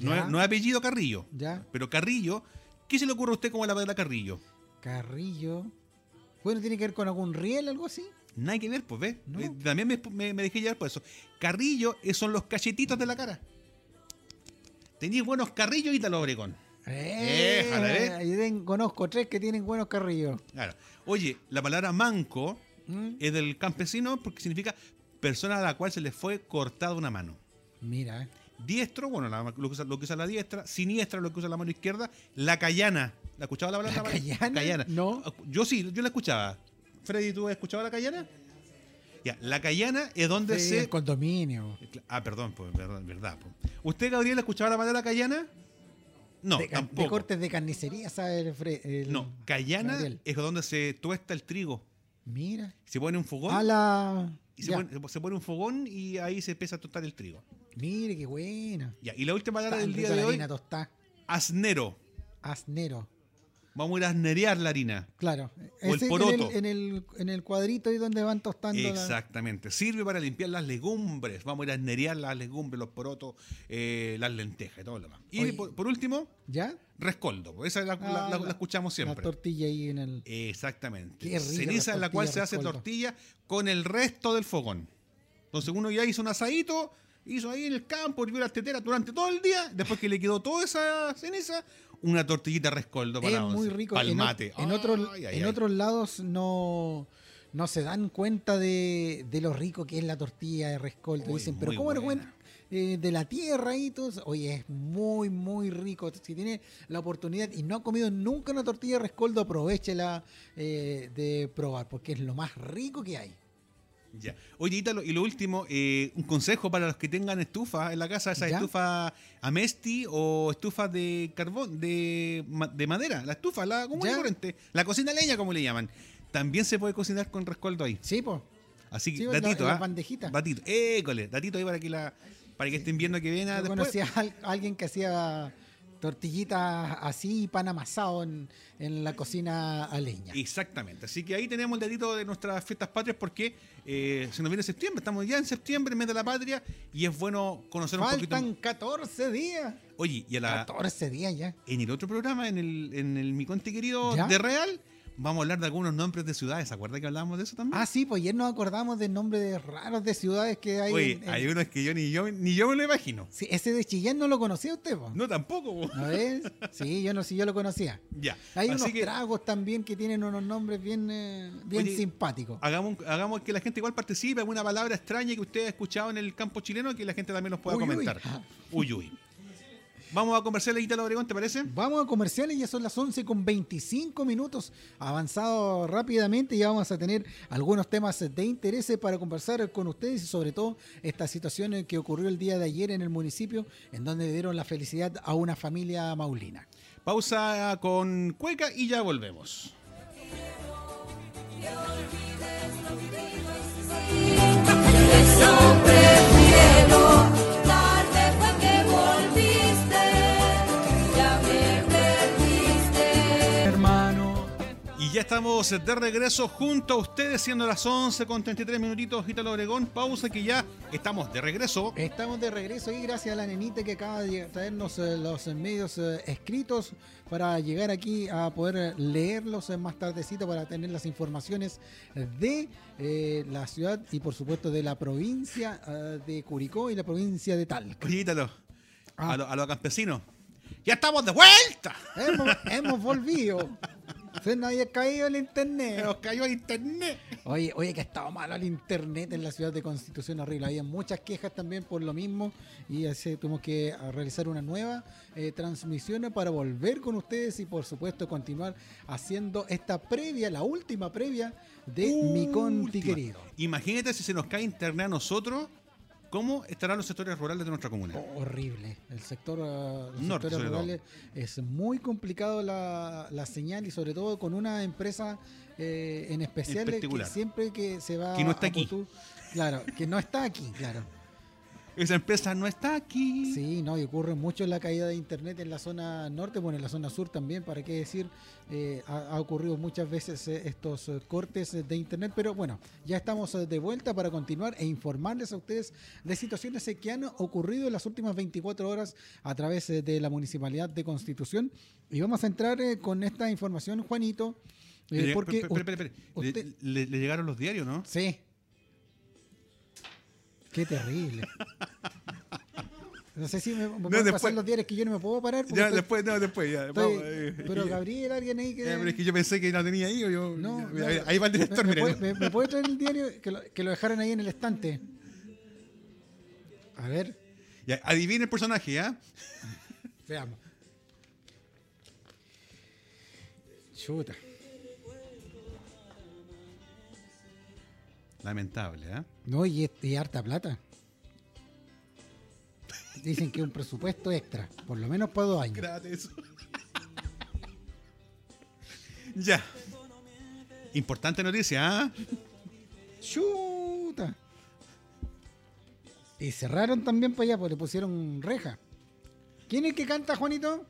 No es, no es apellido Carrillo. Ya. Pero Carrillo, ¿qué se le ocurre a usted como la palabra Carrillo? Carrillo. Bueno, tiene que ver con algún riel, algo así. Nada que ver, pues, ¿ves? No. Eh, también me, me- me dejé llevar por eso. Carrillo eh, son los cachetitos de la cara. Tenías buenos carrillos, Ítalo Obregón. Eh, ¿eh? conozco tres que tienen buenos carrillos. Claro. Oye, la palabra manco ¿Mm? es del campesino porque significa persona a la cual se le fue cortada una mano. Mira, eh. Diestro, bueno, la- lo, que usa, lo que usa la diestra. Siniestra, lo que usa la mano izquierda. La cayana. ¿La escuchaba la palabra? ¿La cayana? No. Yo sí, yo la escuchaba. Freddy, ¿tú has escuchado la cayana? Ya, la cayana es donde Sí, se... el condominio. Ah, perdón, pues, verdad. verdad pues. ¿Usted, Gabriel, escuchaba la palabra cayana? No, de, ca- de tampoco. cortes de carnicería, ¿sabe? El fre- el- No, cayana Gabriel. es donde se tuesta el trigo. Mira. Se pone un fogón A la. y se pone, se pone un fogón y ahí se empieza a tostar el trigo. Mire, qué buena. Ya, y la última palabra del día de hoy, tostada. asnero. Asnero. Vamos a ir a asnerear la harina. Claro. O el poroto. En el, en, el, en el cuadrito ahí donde van tostando la- Exactamente. Sirve para limpiar las legumbres. Vamos a ir a asnerear las legumbres, los porotos, eh, las lentejas y todo lo demás. Y Oye. por, por último, ¿Ya? rescoldo. Esa la, la- Ah, la- la escuchamos La siempre. tortilla ahí en el. Exactamente. Qué rica Ceniza la en la cual se hace rescoldo. tortilla con el resto del fogón. Entonces uno ya hizo un asadito, hizo ahí en el campo, hirvió las teteras durante todo el día. Después que le quedó toda esa ceniza, una tortillita rescoldo para Es once. muy rico. Mate. en otros, Ay, en ay. otros lados no, no se dan cuenta de, de lo rico que es la tortilla de rescoldo. Uy, Dicen, pero ¿cómo buena. cuentan? Eh, de la tierra y todo. Oye, es muy, muy rico. Si tiene la oportunidad y no ha comido nunca una tortilla de rescoldo, aprovechela eh, de probar, porque es lo más rico que hay. Ya. Oye, Ítalo, y lo último, eh, un consejo para los que tengan estufa en la casa, esas ¿Ya? estufas Amesti o estufas de carbón, de, de madera, la estufa, la común corriente, la cocina leña, como le llaman. También se puede cocinar con rescoldo ahí. Sí, pues. Así que, Sí, la- datito, las ¿ah? bandejitas. Datito, école, datito ahí para que, la, para que estén viendo que viene Yo después. conocí a al- alguien que hacía tortillitas así, pan amasado en, en la cocina a leña. Exactamente. Así que ahí tenemos el datito de nuestras fiestas patrias porque eh, se nos viene septiembre. Estamos ya en septiembre, mes de la patria, y es bueno conocer un Faltan poquito. 14 días. Oye, y a la, 14 días ya. en el otro programa, en el, en el Mi Conti Querido ¿Ya? de Real, vamos a hablar de algunos nombres de ciudades. ¿Se acuerda que hablábamos de eso también? Ah, sí, pues ayer nos acordamos de nombres raros de ciudades que hay. Oye, en- en- hay unos que yo ni yo ni yo me lo imagino. Sí, ese de Chillán no lo conocía usted, po? No tampoco. po. ¿No ves? Sí, yo no, sí, yo lo conocía. Ya. Hay Así unos que tragos también que tienen unos nombres bien, eh, bien Oye, simpáticos. hagamos, hagamos que la gente igual participe, alguna palabra extraña que usted ha escuchado en el campo chileno, que la gente también nos pueda Uy, uy. comentar. <laughs> Uy, uy. Vamos a conversar Ítalo Obregón, ¿te parece? Vamos a comerciales, ya son las 11 con 25 minutos. Avanzado rápidamente, ya vamos a tener algunos temas de interés para conversar con ustedes y sobre todo esta situación que ocurrió el día de ayer en el municipio, en donde le dieron la felicidad a una familia maulina. Pausa con Cueca y ya volvemos. Prefiero, ya estamos de regreso junto a ustedes, siendo las 11 con 33 minutitos, Ítalo Obregón. Pausa que ya estamos de regreso. Estamos de regreso y gracias a la nenita que acaba de traernos eh, los medios eh, escritos para llegar aquí a poder eh, leerlos eh, más tardecito para tener las informaciones de eh, la ciudad y por supuesto de la provincia eh, de Curicó y la provincia de Talca. Oye, Ah. a, lo- a los campesinos. ¡Ya estamos de vuelta! Hemos, hemos volvido. <laughs> Se nos había caído el internet. Nos cayó el internet. Oye, oye, que ha estado malo el internet en la ciudad de Constitución horrible. Había muchas quejas también por lo mismo y así tuvimos que ah, realizar una nueva eh, transmisión para volver con ustedes y por supuesto continuar haciendo esta previa, la última previa de Mi Conti Última. querido. Imagínate si se nos cae internet a nosotros, ¿cómo estarán los sectores rurales de nuestra comuna? Oh, horrible. El sector, ah, los Norte, sectores todo. rurales es muy complicado la, la señal y sobre todo con una empresa eh, en especial En que siempre que se va Que no está a aquí. Claro, que no está aquí, claro. Esa empresa no está aquí. Sí, no, y ocurre mucho la caída de internet en la zona norte, bueno, en la zona sur también, para qué decir, eh, ha, ha ocurrido muchas veces eh, estos eh, cortes eh, de internet, pero bueno, ya estamos de vuelta para continuar e informarles a ustedes de situaciones que han ocurrido en las últimas 24 horas a través de la Municipalidad de Constitución. Y vamos a entrar con esta información, Juanito, eh, porque... le llegaron los diarios, ¿no? Sí. Qué terrible. No sé si me, me pueden después- pasar los diarios que yo no me puedo parar. Ya, estoy- después, no, después, ya. estoy- vamos, eh, pero. Gabriel, alguien ahí que. Ya, pero es que yo pensé que no tenía ahí. o Yo, no, ya, no, ahí- va el director, me, puede, me- me puede traer el diario que lo, que lo dejaron ahí en el estante? A ver, Ya, adivine el personaje, ¿ya? veamos. Chuta. Lamentable, ¿ah? No, y, y harta plata. Dicen que un presupuesto extra, por lo menos para dos años. Gratis. ya. Importante noticia, ¿ah? Chuta. Y cerraron también para allá, porque le pusieron reja. ¿Quién es el que canta, Juanito?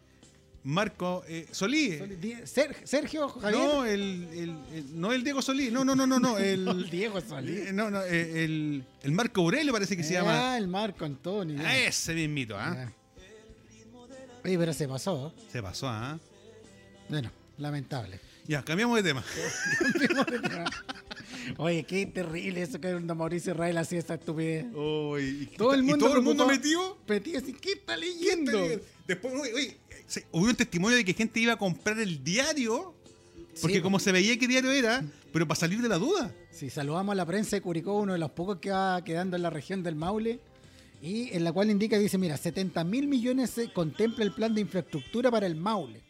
Marco eh, Solí. Ser- Sergio Javier. No, el, el- el- no el Diego Solí. No, no, no, no, no. <laughs> El, Diego Solí. eh, no, no, eh, el, el Marco Aurelio parece que se llama. Ah, el Marco Antonio. ya. A ese mismito, ¿ah? Ya. Oye, pero se pasó. Se pasó, ¿ah? Bueno, lamentable. Ya, <laughs> cambiamos de tema. Oye, qué terrible eso que don Mauricio Israel hacía esa estupidez. Oh, y, y- Todo el y mundo todo el mundo metido. Metido así, ¿qué está leyendo? Después, oye, oye, se- hubo un testimonio de que gente iba a comprar el diario. Porque Sí, como se veía qué diario era, pero para salir de la duda. Sí, saludamos a la prensa de Curicó, uno de los pocos que va quedando en la región del Maule, y en la cual indica, dice, mira, 70 mil millones se contempla el plan de infraestructura para el Maule.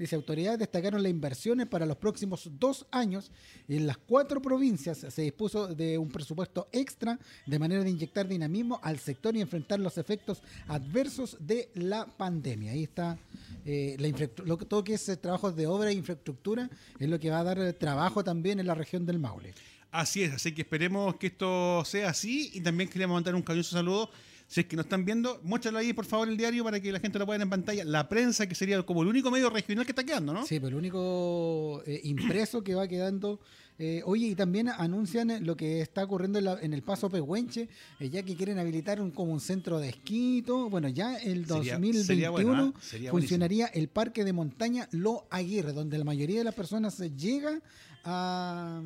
Dice, autoridades destacaron las inversiones para los próximos dos años en las cuatro provincias se dispuso de un presupuesto extra de manera de inyectar dinamismo al sector y enfrentar los efectos adversos de la pandemia. Ahí está eh, la lo todo que es eh, trabajos de obra e infraestructura es lo que va a dar eh, trabajo también en la región del Maule. Así es, así que esperemos que esto sea así. Y también queríamos mandar un cariñoso saludo Si es que no están viendo, muéstralo ahí, por favor, el diario para que la gente lo pueda ver en pantalla. La prensa, que sería como el único medio regional que está quedando, ¿no? Sí, pero el único eh, impreso que va quedando. eh, oye, y también anuncian lo que está ocurriendo en, la- en el Paso Pehuenche, eh, ya que quieren habilitar un, como un centro de esquí. todo. Bueno, ya el Sería- 2021 sería bueno, ¿ah? Sería funcionaría el parque de montaña Lo Aguirre, donde la mayoría de las personas llega a,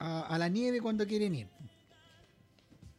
a- a la nieve cuando quieren ir.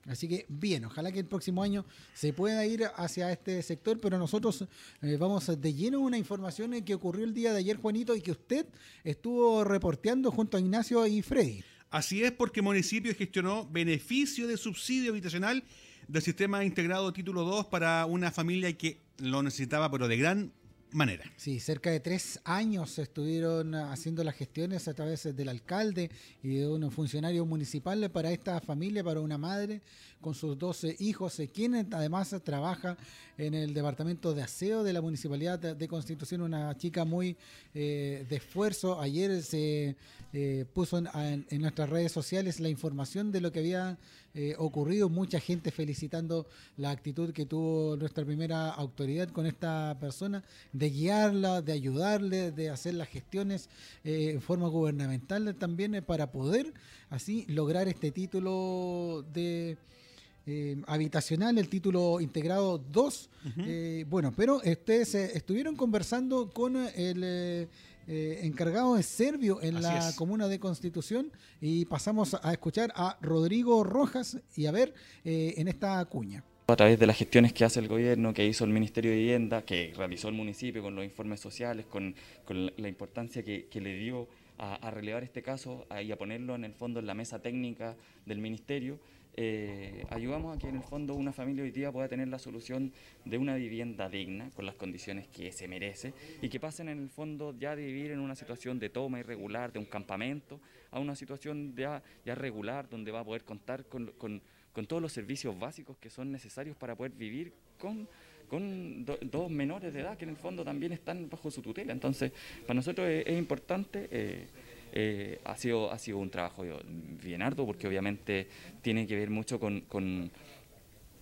Así que bien, ojalá que el próximo año se pueda ir hacia este sector, pero nosotros eh, vamos de lleno una información eh, que ocurrió el día de ayer, Juanito, y que usted estuvo reporteando junto a Ignacio y Freddy. Así es porque el municipio gestionó beneficio de subsidio habitacional del sistema integrado título 2 para una familia que lo necesitaba, pero de gran manera. Sí, cerca de tres años estuvieron haciendo las gestiones a través del alcalde y de un funcionario municipal para esta familia, para una madre con sus 12 hijos, eh, quien además trabaja en el departamento de aseo de la municipalidad de Constitución, una chica muy eh, de esfuerzo. Ayer se eh, puso en nuestras redes sociales la información de lo que había eh, ocurrido, mucha gente felicitando la actitud que tuvo nuestra primera autoridad con esta persona, de guiarla, de ayudarle, de hacer las gestiones eh, en forma gubernamental también eh, para poder así lograr este título de eh, habitacional, el título integrado 2. Eh, bueno, pero ustedes eh, estuvieron conversando con el eh, encargado de Servio en Así la es. comuna de Constitución y pasamos a escuchar a Rodrigo Rojas y a ver eh, en esta cuña. a través de las gestiones que hace el gobierno, que hizo el Ministerio de Vivienda, que realizó el municipio con los informes sociales, con, con la- la importancia que, que le dio a, a relevar este caso a- y a ponerlo en el fondo en la mesa técnica del Ministerio, eh, ayudamos a que en el fondo una familia hoy día pueda tener la solución de una vivienda digna, con las condiciones que se merece, y que pasen en el fondo ya de vivir en una situación de toma irregular, de un campamento, a una situación ya, ya regular, donde va a poder contar con, con- todos los servicios básicos que son necesarios para poder vivir con, con do- dos menores de edad que en el fondo también están bajo su tutela. Entonces, para nosotros es, es importante, eh, eh, ha, sido, un trabajo bien arduo porque obviamente tiene que ver mucho con,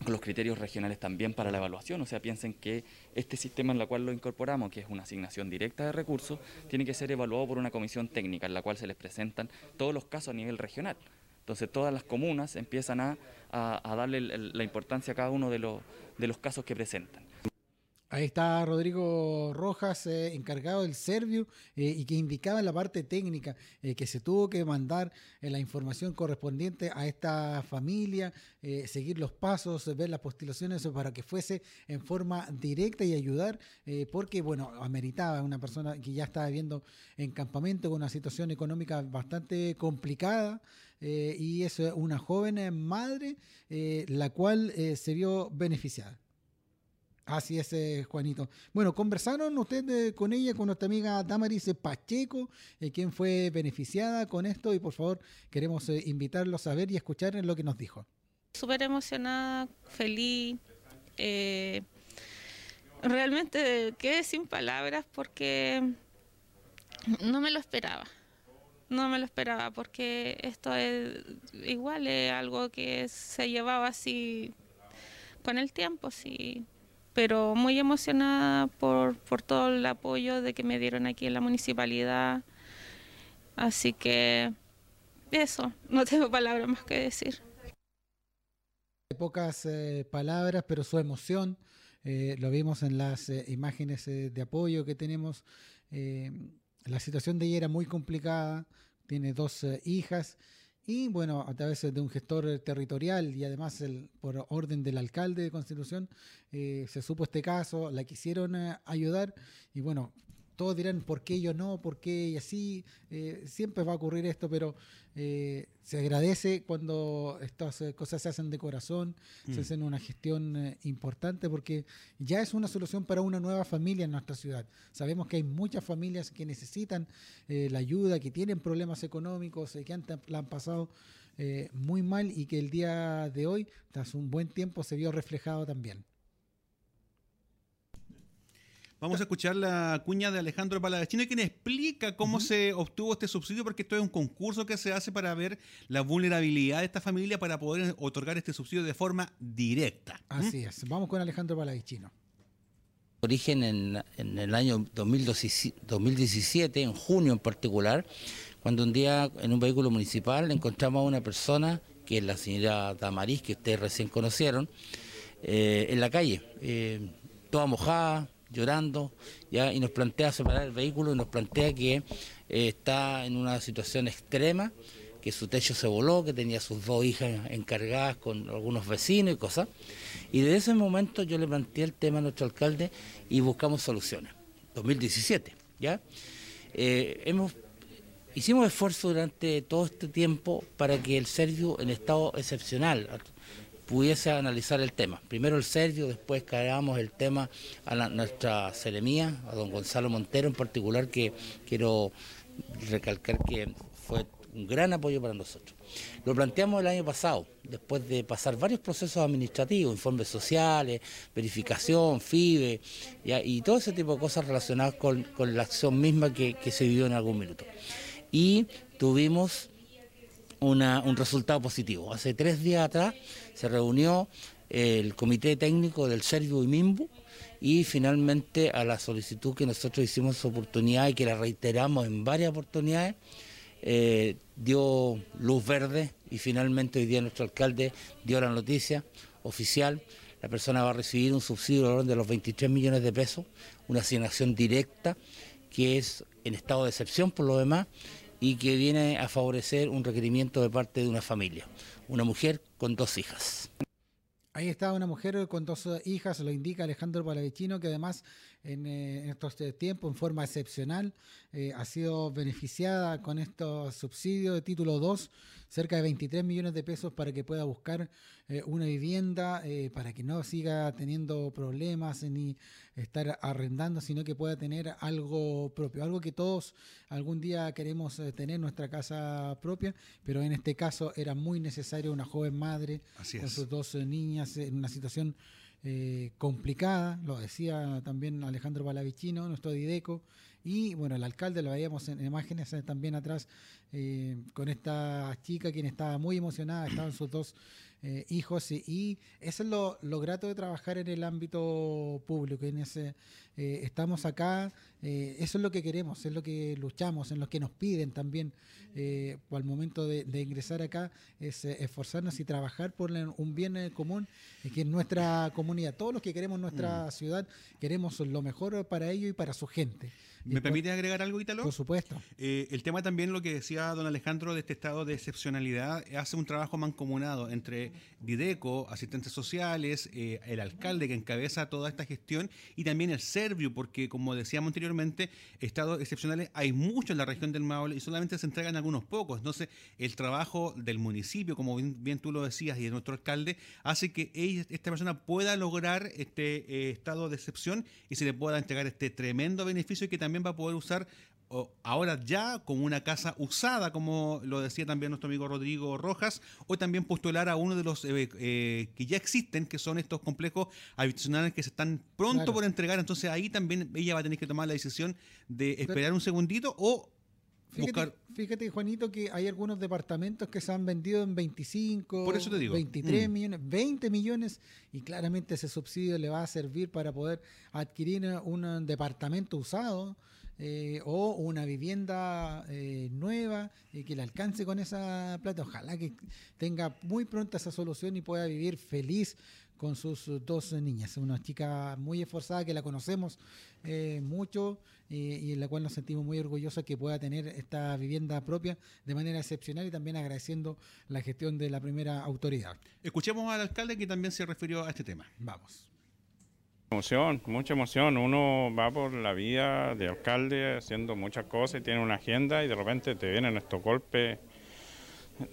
los criterios regionales también para la evaluación. O sea, piensen que este sistema en el cual lo incorporamos, que es una asignación directa de recursos, tiene que ser evaluado por una comisión técnica en la cual se les presentan todos los casos a nivel regional. Entonces todas las comunas empiezan a, darle la importancia a cada uno de los casos que presentan. Ahí está Rodrigo Rojas, eh, encargado del Servio, eh, y que indicaba en la parte técnica eh, que se tuvo que mandar la información correspondiente a esta familia, seguir los pasos, ver las postulaciones para que fuese en forma directa y ayudar, porque, bueno, ameritaba una persona que ya estaba viviendo en campamento con una situación económica bastante complicada. y es una joven madre la cual se vio beneficiada. Así es, eh, Juanito. Bueno, conversaron ustedes eh, con ella, con nuestra amiga Damaris Pacheco, eh, quien fue beneficiada con esto, y por favor queremos invitarlos a ver y escuchar lo que nos dijo. súper emocionada, feliz. realmente quedé sin palabras porque no me lo esperaba. No me lo esperaba porque esto es igual, es algo que se llevaba así con el tiempo, sí. Pero muy emocionada por, por todo el apoyo de que me dieron aquí en la municipalidad. Así que eso, no tengo palabras más que decir. Pocas eh, palabras, pero su emoción, eh, lo vimos en las eh, imágenes eh, de apoyo que tenemos. eh, la situación de ella era muy complicada, tiene dos eh, hijas y bueno, a través de un gestor eh, territorial y además el- por orden del alcalde de Constitución eh, se supo este caso, la quisieron eh, ayudar. Y bueno, todos dirán por qué yo no, por qué ella sí, eh, siempre va a ocurrir esto, pero eh, se agradece cuando estas eh, cosas se hacen de corazón, se Mm. hacen una gestión eh, importante porque ya es una solución para una nueva familia en nuestra ciudad. Sabemos que hay muchas familias que necesitan la ayuda, que tienen problemas económicos, que han, la han pasado muy mal y que el día de hoy, tras un buen tiempo, se vio reflejado también. Vamos a escuchar la cuña de Alejandro Palavecino, quien explica cómo se obtuvo este subsidio, porque esto es un concurso que se hace para ver la vulnerabilidad de esta familia para poder otorgar este subsidio de forma directa. ¿Mm? Así es. Vamos con Alejandro Palavicino. origen en, en el año 2017, 2017, en junio en particular, cuando un día en un vehículo municipal encontramos a una persona, que es la señora Damaris, que ustedes recién conocieron, eh, en la calle, eh, toda mojada, llorando, ya, y nos plantea separar el vehículo y nos plantea que eh, está en una situación extrema, que su techo se voló, que tenía sus dos hijas encargadas con algunos vecinos y cosas. Y desde ese momento yo le planteé el tema a nuestro alcalde y buscamos soluciones. 2017, ¿ya? Eh, hemos, hicimos esfuerzo durante todo este tiempo para que el Servio en estado excepcional pudiese analizar el tema. Primero el Servio, después cargamos el tema a la- nuestra seremía, a don Gonzalo Montero en particular, que quiero recalcar que fue un gran apoyo para nosotros. Lo planteamos el año pasado, después de pasar varios procesos administrativos, informes sociales, verificación, FIBE, y todo ese tipo de cosas relacionadas con, la acción misma que, que se vivió en algún minuto. Y tuvimos un resultado positivo. Hace tres días atrás se reunió el comité técnico del Servio y Mimbu y finalmente a la solicitud que nosotros hicimos su oportunidad y que la reiteramos en varias oportunidades, eh, dio luz verde y finalmente hoy día nuestro alcalde dio la noticia oficial. La persona va a recibir un subsidio de los 23 millones de pesos, una asignación directa que es en estado de excepción por lo demás y que viene a favorecer un requerimiento de parte de una familia, una mujer con dos hijas. Ahí está una mujer con dos hijas, lo indica Alejandro Palavicino, que además en, eh, en estos eh, tiempos, en forma excepcional, eh, ha sido beneficiada con estos subsidios de título 2, cerca de 23 millones de pesos para que pueda buscar una vivienda, para que no siga teniendo problemas ni estar arrendando, sino que pueda tener algo propio, algo que todos algún día queremos tener nuestra casa propia, pero en este caso era muy necesario una joven madre Así con sus dos niñas en una situación eh, complicada, lo decía también Alejandro Palavicino, nuestro Dideco, y bueno, el alcalde lo veíamos en imágenes eh, también atrás eh, con esta chica quien estaba muy emocionada, estaban sus dos eh, hijos y, y eso es lo, lo grato de trabajar en el ámbito público, en ese eh, estamos acá, eh, eso es lo que queremos, es lo que luchamos, en lo que nos piden también eh, al momento de, de ingresar acá, es esforzarnos y trabajar por un bien común, que es nuestra comunidad. Todos los que queremos nuestra ciudad, queremos lo mejor para ellos y para su gente. ¿Me por- permite agregar algo, Ítalo? Por supuesto. Eh, el tema también, lo que decía don Alejandro, de este estado de excepcionalidad, hace un trabajo mancomunado entre Dideco, asistentes sociales, eh, el alcalde que encabeza toda esta gestión y también el Servio, porque como decíamos anteriormente, estados excepcionales hay muchos en la región del Maule y solamente se entregan algunos pocos. Entonces, el trabajo del municipio, como bien, bien tú lo decías, y de nuestro alcalde, hace que ella- esta persona pueda lograr este eh, estado de excepción y se le pueda entregar este tremendo beneficio que también va a poder usar ahora ya como una casa usada, como lo decía también nuestro amigo Rodrigo Rojas, o también postular a uno de los eh, eh, que ya existen, que son estos complejos habitacionales que se están pronto Claro. por entregar. Entonces ahí también ella va a tener que tomar la decisión de esperar un segundito o buscar. Fíjate, Juanito, que hay algunos departamentos que se han vendido en 25, Por eso te digo. 23 Mm. millones, 20 millones, y claramente ese subsidio le va a servir para poder adquirir un departamento usado eh, o una vivienda eh, nueva y que le alcance con esa plata. Ojalá que tenga muy pronto esa solución y pueda vivir feliz con sus dos niñas. Una chica muy esforzada que la conocemos eh, mucho eh, y en la cual nos sentimos muy orgullosos que pueda tener esta vivienda propia de manera excepcional y también agradeciendo la gestión de la primera autoridad. Escuchemos al alcalde que también se refirió a este tema. Vamos. Emoción, mucha emoción. Uno va por la vida de alcalde haciendo muchas cosas y tiene una agenda y de repente te vienen estos golpes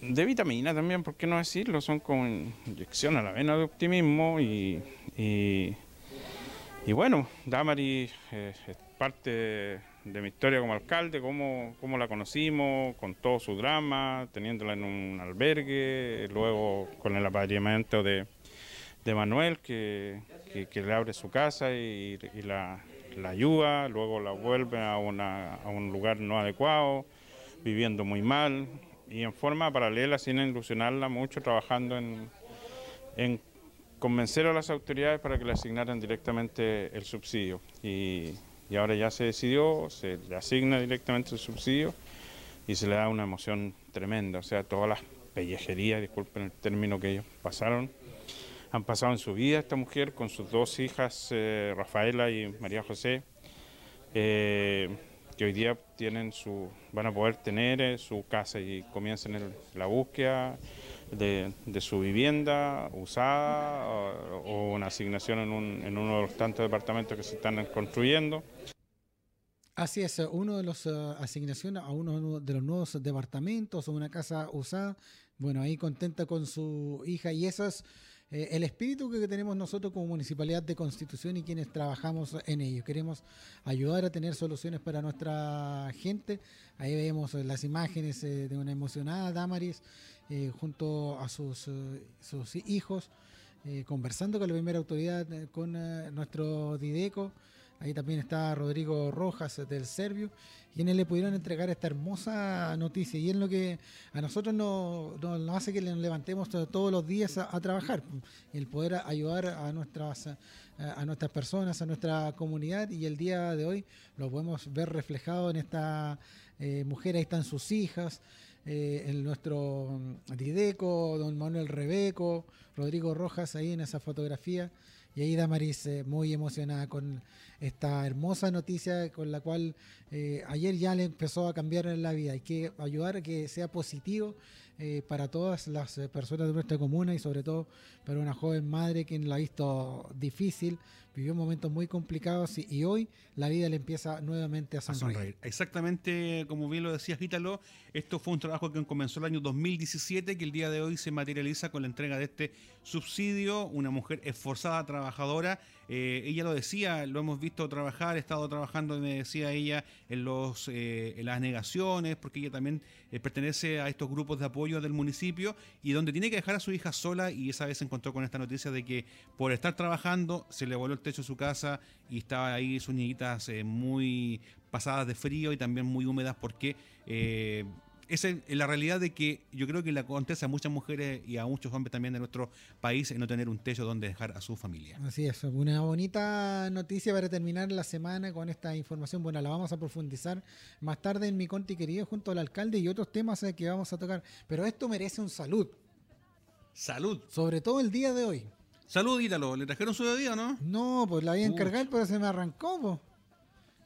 de vitamina también, ¿por qué no decirlo? Son como inyección a la vena de optimismo y, y, bueno, Damari eh, es parte de, mi historia como alcalde, cómo, cómo la conocimos, con todo su drama, teniéndola en un albergue, luego con el apadrinamiento de, de Manuel, que, que- le abre su casa y, la, ayuda, luego la vuelven a, una- a un lugar no adecuado, viviendo muy mal y en forma paralela, sin ilusionarla mucho, trabajando en, en convencer a las autoridades para que le asignaran directamente el subsidio. Y, y ahora ya se decidió, se le asigna directamente el subsidio y se le da una emoción tremenda. O sea, todas las pellejerías, disculpen el término que ellos pasaron, han pasado en su vida esta mujer con sus dos hijas, eh, Rafaela y María José, eh, que hoy día tienen su, van a poder tener eh, su casa y comienzan el- la búsqueda de, su vivienda usada o, una asignación en, un- en uno de los tantos departamentos que se están construyendo. Así es, uno de los eh, asignaciones a uno de los nuevos departamentos o una casa usada, bueno, ahí contenta con su hija y eso es eh, el espíritu que tenemos nosotros como Municipalidad de Constitución y quienes trabajamos en ello. Queremos ayudar a tener soluciones para nuestra gente. Ahí vemos eh, las imágenes eh, de una emocionada Damaris junto a sus, sus hijos, conversando con la primera autoridad, con nuestro Dideco. Ahí también está Rodrigo Rojas del Servio, él le pudieron entregar esta hermosa noticia. Y es lo que a nosotros nos, nos- hace que nos levantemos to- todos los días a, trabajar. El poder ayudar a nuestras, nuestras personas, a nuestra comunidad. Y el día de hoy lo podemos ver reflejado en esta eh, mujer. Ahí están sus hijas. eh, en nuestro mm, Dideco, don Manuel Rebeco, Rodrigo Rojas ahí en esa fotografía. Y ahí Damaris eh, muy emocionada con esta hermosa noticia con la cual eh, ayer ya le empezó a cambiar la vida. Hay que ayudar a que sea positivo eh, para todas las eh, personas de nuestra comuna y sobre todo para una joven madre quien la ha visto difícil, vivió momentos muy complicados y, y hoy la vida le empieza nuevamente a A sonreír. sonreír. Exactamente como bien lo decías, Ítalo, esto fue un trabajo que comenzó el año 2017, que el día de hoy se materializa con la entrega de este subsidio. Una mujer esforzada, trabajadora. Eh, ella lo decía, lo hemos visto trabajar, he estado trabajando, me decía ella, en, los, eh, las negaciones, porque ella también eh, pertenece a estos grupos de apoyo del municipio y donde tiene que dejar a su hija sola y esa vez se encontró con esta noticia de que por estar trabajando se le voló el techo de su casa y estaba ahí sus niñitas muy pasadas de frío y también muy húmedas porque esa es la realidad de que yo creo que le acontece a muchas mujeres y a muchos hombres también de nuestro país en no tener un techo donde dejar a su familia. Así es, una bonita noticia para terminar la semana con esta información. Bueno, la vamos a profundizar más tarde en mi conti querido junto al alcalde y otros temas eh, que vamos a tocar. Pero esto merece un salud, Salud. sobre todo el día de hoy. Salud, Ítalo. ¿Le trajeron su bebida o no? No, pues la voy a Pucha. encargar, pero se me arrancó. po.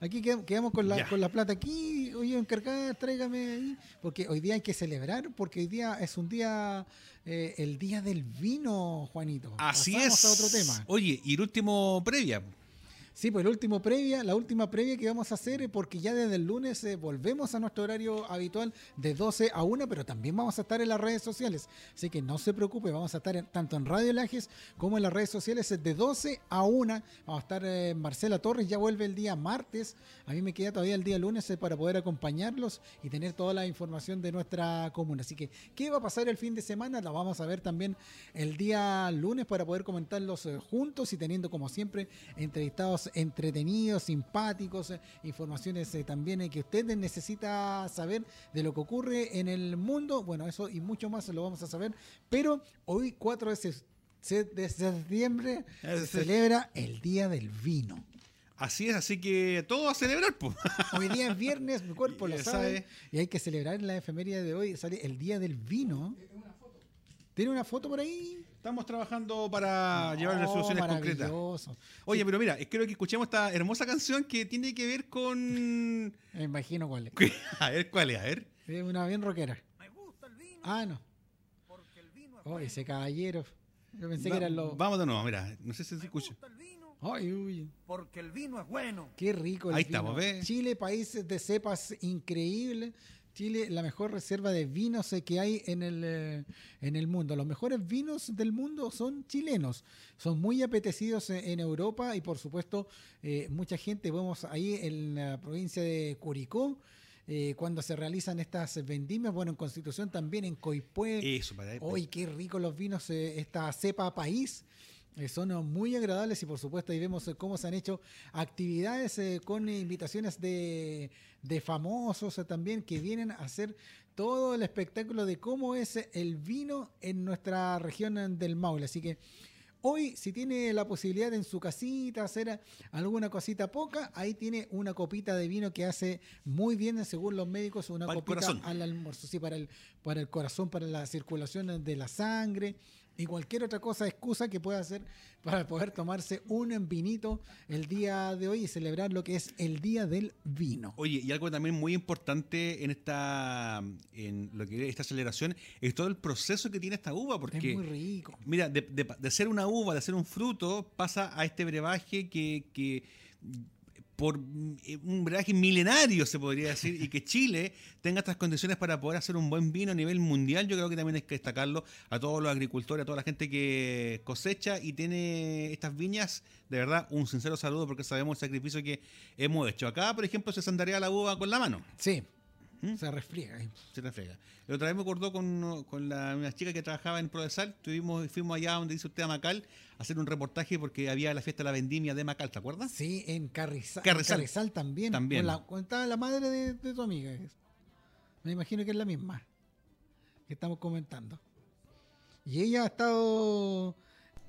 Aquí qued- quedamos con la, con la plata aquí. Oye, encargar, tráigame ahí. Porque hoy día hay que celebrar, porque hoy día es un día, eh, el día del vino, Juanito. Así Pasamos es. a otro tema. Oye, y el último previa. Sí, pues el último previa, la última previa que vamos a hacer, eh, porque ya desde el lunes eh, volvemos a nuestro horario habitual de 12 a 1, pero también vamos a estar en las redes sociales. Así que no se preocupe, vamos a estar tanto en Radio Lajes como en las redes sociales eh, de 12 a 1. Vamos a estar eh, Marcela Torres, ya vuelve el día martes. A mí me queda todavía el día lunes para poder acompañarlos y tener toda la información de nuestra comuna. Así que, ¿qué va a pasar el fin de semana? La vamos a ver también el día lunes para poder comentarlos juntos y teniendo, como siempre, entrevistados entretenidos, simpáticos, eh, informaciones eh, también eh, que usted necesita saber de lo que ocurre en el mundo. Bueno, eso y mucho más lo vamos a saber. Pero hoy, 4 de, se- se- de septiembre, se celebra el Día del Vino. Así es, así que todo a celebrar. <laughs> Hoy día es viernes, mi cuerpo <laughs> lo sabe. Y hay que celebrar en la efeméride de hoy. Sale el Día del Vino. ¿Tiene una foto por ahí? Estamos trabajando para llevar Oh, soluciones concretas. Oye, pero mira, quiero que escuchemos esta hermosa canción que tiene que ver con... Me imagino cuál es. <laughs> A ver, ¿cuál es? A ver. Es una bien rockera. Ah, no. Oh, ese caballero. Yo pensé que eran los. Vamos de nuevo, mira, no sé si se escucha. el vino Ay, uy. porque el vino es bueno. Qué rico el Ahí vino. estamos, ¿ves? Chile, país de cepas increíble. Chile, la mejor reserva de vinos eh, que hay en el, eh, en el mundo. Los mejores vinos del mundo son chilenos. Son muy apetecidos eh, en Europa y, por supuesto, eh, mucha gente. Vemos ahí en la provincia de Curicó. eh, cuando se realizan estas vendimias, bueno, en Constitución también, en Coipue, Eso, para Hoy qué rico los vinos, eh, esta cepa país. Eh, son eh, muy agradables y por supuesto ahí vemos eh, cómo se han hecho actividades eh, con invitaciones de, de famosos eh, también que vienen a hacer todo el espectáculo de cómo es el vino en nuestra región del Maule. Así que hoy si tiene la posibilidad en su casita hacer alguna cosita poca, ahí tiene una copita de vino que hace muy bien según los médicos, una copita corazón. al almuerzo, sí, para el, para el corazón, para la circulación de la sangre y cualquier otra cosa, excusa que pueda hacer para poder tomarse un vinito el día de hoy y celebrar lo que es el Día del Vino. Oye, y algo también muy importante en esta en lo que es esta celebración es todo el proceso que tiene esta uva, porque es muy rico. Mira, de, de- de ser una uva, de ser un fruto, pasa a este brebaje que, que por mm, un brebaje milenario, se podría decir, y que Chile tenga estas condiciones para poder hacer un buen vino a nivel mundial, yo creo que también hay que destacarlo a todos los agricultores, a toda la gente que cosecha y tiene estas viñas, de verdad, un sincero saludo porque sabemos el sacrificio que hemos hecho. Acá, por ejemplo, se sandarea la uva con la mano. Sí, ¿Mm? se resfriega. ahí. Se te frega. La otra vez me acordó con, con la, una chica que trabajaba en Prodesal. Tuvimos, fuimos allá donde dice usted a Macal a hacer un reportaje porque había la fiesta de la vendimia de Macal, ¿te acuerdas? Sí, en Carrizal, Carrizal. en Carrizal también. También. Con la, con- estaba la madre de, de tu amiga. Me imagino que es la misma que estamos comentando. Y ella ha estado.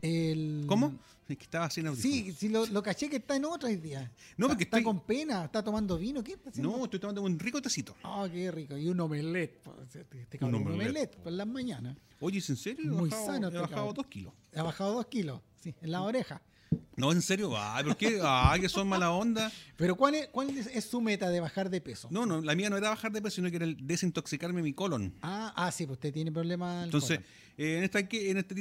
El... ¿Cómo? Es que estaba sin audífonos. Sí, sí lo, lo caché que está en otra hoy día. No, Está- porque está estoy- con pena, está tomando vino. ¿Qué está haciendo? No, estoy tomando un rico tecito. Ah, qué rico. Y un omelette. Este, este un omelette, omelette po. por las mañanas. Oye, ¿es en serio? He Muy bajado, sano He este bajado cabrón. dos kilos. Ha bajado dos kilos. Sí, en la oreja. No, en serio. Ay, ¿por qué? Ay, que son mala onda. <laughs> Pero ¿cuál es, cuál es, es su meta de bajar de peso? No, no, la mía no era bajar de peso, sino que era el desintoxicarme mi colon. Ah, ah, sí, pues usted tiene problemas. Entonces, colon. Eh, en, esta, que- en este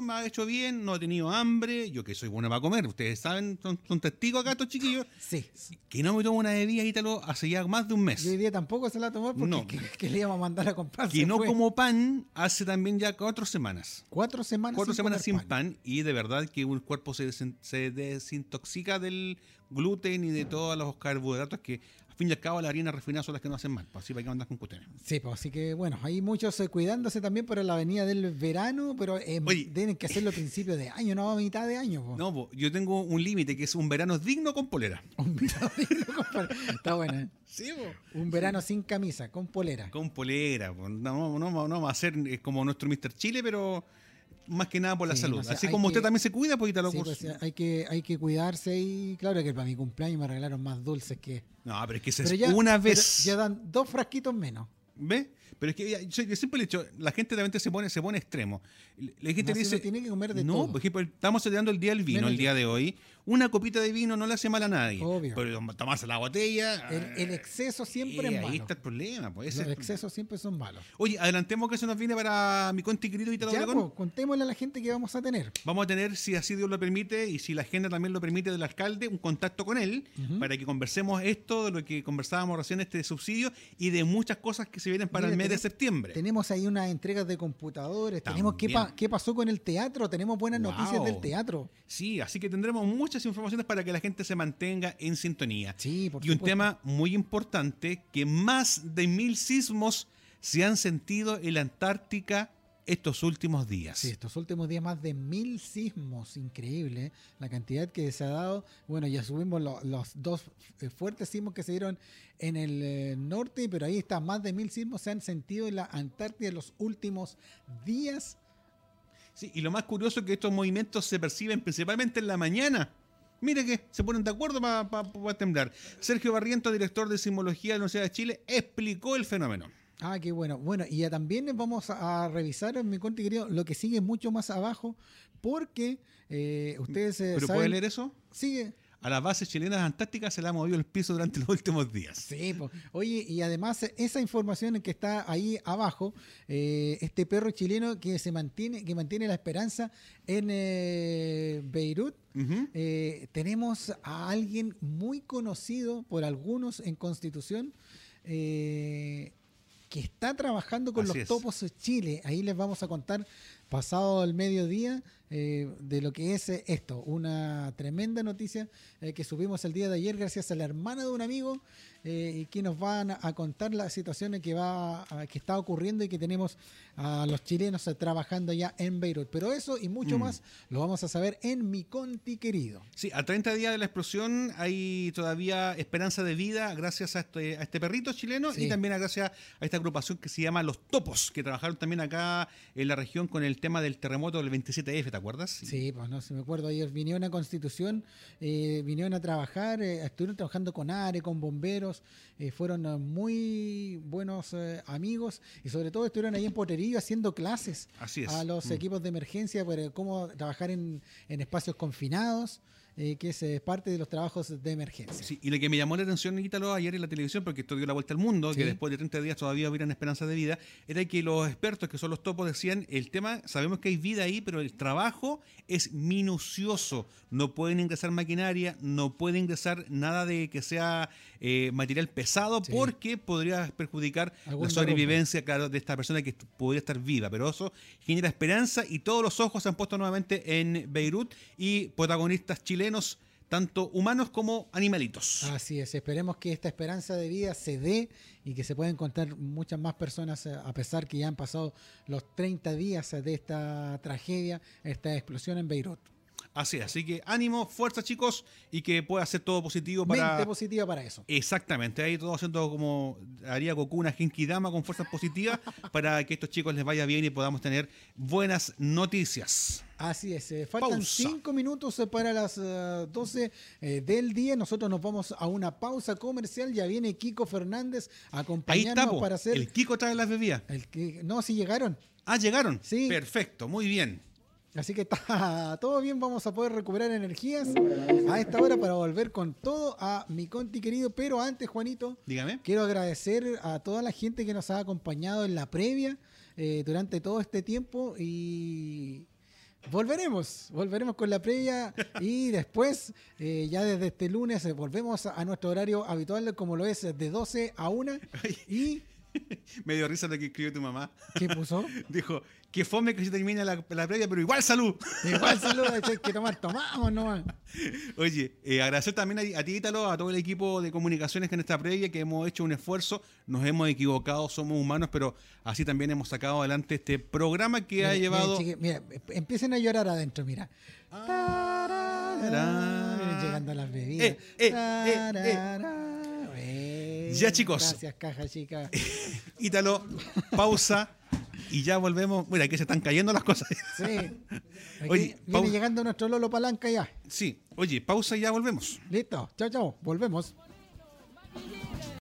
me ha hecho bien, no he tenido hambre, yo que soy bueno para comer, ustedes saben, son, son testigos acá estos chiquillos, <laughs> Sí. que no me tomo una bebida ítalo hace ya más de un mes. Y hoy día tampoco se la tomó porque No. que, que le íbamos a mandar a comprar. Que no fue. como pan hace también ya cuatro semanas. Cuatro semanas Cuatro sin semanas sin pan. y de verdad que un cuerpo se, se desintoxica del gluten y de todos los carbohidratos que fin y al cabo las harinas refinadas son las que no hacen mal. Pues así para que andas con cuestiones. Sí, pues así que bueno, hay muchos eh, cuidándose también para la avenida del verano, pero eh, Oye. tienen que hacerlo a principios de año, no a mitad de año. po. No, po, yo tengo un límite que es un verano digno con polera. <laughs> Un verano digno, compadre. Está bueno. ¿eh? Sí, Un verano sin camisa, con polera. Con polera, pues, no, no, no, no va a ser eh, como nuestro Mr. Chile, pero más que nada por la Sí, salud. no Así como usted también se cuida, pues Sí, pues, hay que hay que cuidarse y claro que para mi cumpleaños me regalaron más dulces que No, pero es que pero es ya, una vez. ya dan dos frasquitos menos. ¿Ve? Pero es que yo, siempre le he dicho, la gente realmente se pone, se pone extremo. La gente No, dice, tiene que comer de no, todo. por ejemplo, estamos celebrando el día del vino Menos el día de hoy. Una copita de vino no le hace mal a nadie. Obvio. Pero tomarse la botella. El, el exceso siempre eh, es ahí malo. está el problema. Pues, Los excesos siempre son malos. Oye, adelantemos que se nos viene para mi conti querido Italo Ya, Obregón. pues, contémosle a la gente que vamos a tener. Vamos a tener, si así Dios lo permite y si la agenda también lo permite del alcalde, un contacto con él para que conversemos esto de lo que conversábamos recién, este subsidio y de muchas cosas que se vienen para Mira, el mes de septiembre. Tenemos ahí unas entregas de computadores. Tenemos qué, También. pa- qué pasó con el teatro. Tenemos buenas Wow. noticias del teatro. Sí, así que tendremos muchas informaciones para que la gente se mantenga en sintonía. Sí, por y un tema muy importante, que más de mil sismos se han sentido en la Antártica estos últimos días. Sí, estos últimos días más de mil sismos, increíble ¿eh? la cantidad que se ha dado. Bueno, ya subimos lo- los dos eh, fuertes sismos que se dieron en el eh, norte, pero ahí está, más de mil sismos se han sentido en la Antártida en los últimos días. Sí, y lo más curioso es que estos movimientos se perciben principalmente en la mañana. Mire que se ponen de acuerdo para temblar. Sergio Barriento, director de Sismología de la Universidad de Chile, explicó el fenómeno. Ah, qué bueno. Bueno, y ya también vamos a revisar en mi conti querido lo que sigue mucho más abajo, porque eh, ustedes eh, ¿Pero saben- puede leer eso? Sigue. A las bases chilenas antárticas se le ha movido el piso durante los últimos días. Sí, po. oye, y además esa información que está ahí abajo, eh, este perro chileno que se mantiene, que mantiene la esperanza en eh, Beirut, eh, tenemos a alguien muy conocido por algunos en Constitución. Que está trabajando con Así los es. topos Chile. Ahí les vamos a contar pasado el mediodía eh, de lo que es eh, esto. Una tremenda noticia eh, que subimos el día de ayer gracias a la hermana de un amigo eh, y que nos van a contar las situaciones que va que está ocurriendo y que tenemos a los chilenos eh, trabajando ya en Beirut. Pero eso y mucho Mm. más lo vamos a saber en Mi Conti querido. Sí, a 30 días de la explosión hay todavía esperanza de vida gracias a este, a este perrito chileno Sí. y también gracias a esta agrupación que se llama Los Topos, que trabajaron también acá en la región con el tema del terremoto del 27F, ¿te acuerdas? Sí, pues no, si me acuerdo, ayer vinieron a Constitución, eh, vinieron a trabajar, eh, estuvieron trabajando con ARE, con bomberos, eh, fueron eh, muy buenos eh, amigos y sobre todo estuvieron ahí en Poterillo haciendo clases Así a los Mm. equipos de emergencia para cómo trabajar en, en espacios confinados, eh, que es eh, parte de los trabajos de emergencia. Sí, y lo que me llamó la atención, Ítalo, ayer en la televisión, porque esto dio la vuelta al mundo, Sí. que después de 30 días todavía hubieran esperanza de vida, era que los expertos, que son los topos, decían, el tema, sabemos que hay vida ahí, pero el trabajo es minucioso. No pueden ingresar maquinaria, no puede ingresar nada de que sea eh, material pesado, Sí. porque podría perjudicar la sobrevivencia, claro, de esta persona que podría estar viva. Pero eso genera esperanza y todos los ojos se han puesto nuevamente en Beirut y protagonistas chilenos tanto humanos como animalitos. Así es, esperemos que esta esperanza de vida se dé y que se puedan encontrar muchas más personas, eh, a pesar que ya han pasado los 30 días de esta tragedia, esta explosión en Beirut. Así es, así que ánimo, fuerza chicos y que pueda ser todo positivo para... Mente positiva para eso. Exactamente, ahí todo haciendo como haría Goku una Genkidama con fuerzas positivas <laughs> para que estos chicos les vaya bien y podamos tener buenas noticias. Así es, eh, faltan Pausa. cinco minutos eh, para las eh, 12 eh, del día. Nosotros nos vamos a una pausa comercial. Ya viene Kiko Fernández a Ahí está, para hacer. el Kiko trae las bebidas. el que, no, si llegaron. Ah, llegaron. Sí. Perfecto, muy bien. Así que está <laughs> todo bien, vamos a poder recuperar energías a esta hora para volver con todo a mi Conti querido. Pero antes, Juanito, Dígame. quiero agradecer a toda la gente que nos ha acompañado en la previa eh, durante todo este tiempo y volveremos, volveremos con la previa <laughs> y después, eh, ya desde este lunes, eh, volvemos a, a nuestro horario habitual como lo es de 12 a 1 y... <laughs> Me dio risa lo que escribió tu mamá. ¿Qué puso? <laughs> Dijo, que fome que se termine la, la previa, pero igual salud. <laughs> Igual saludos, hay que tomar, tomamos nomás. Oye, eh, agradecer también a, a ti, Ítalo, a todo el equipo de comunicaciones que en esta previa, que hemos hecho un esfuerzo, nos hemos equivocado, somos humanos, pero así también hemos sacado adelante este programa que ha llevado... Mira, chique- mira, empiecen a llorar adentro, mira. Vienen llegando las bebidas. Eh, eh, ya, chicos. Gracias, caja chica. <laughs> Ítalo, pausa y ya volvemos. Mira, aquí se están cayendo las cosas. sí. <laughs> Oye, viene llegando nuestro Lolo Palanca ya. Sí. Oye, pausa y ya volvemos. Listo. Chao, chao. Volvemos.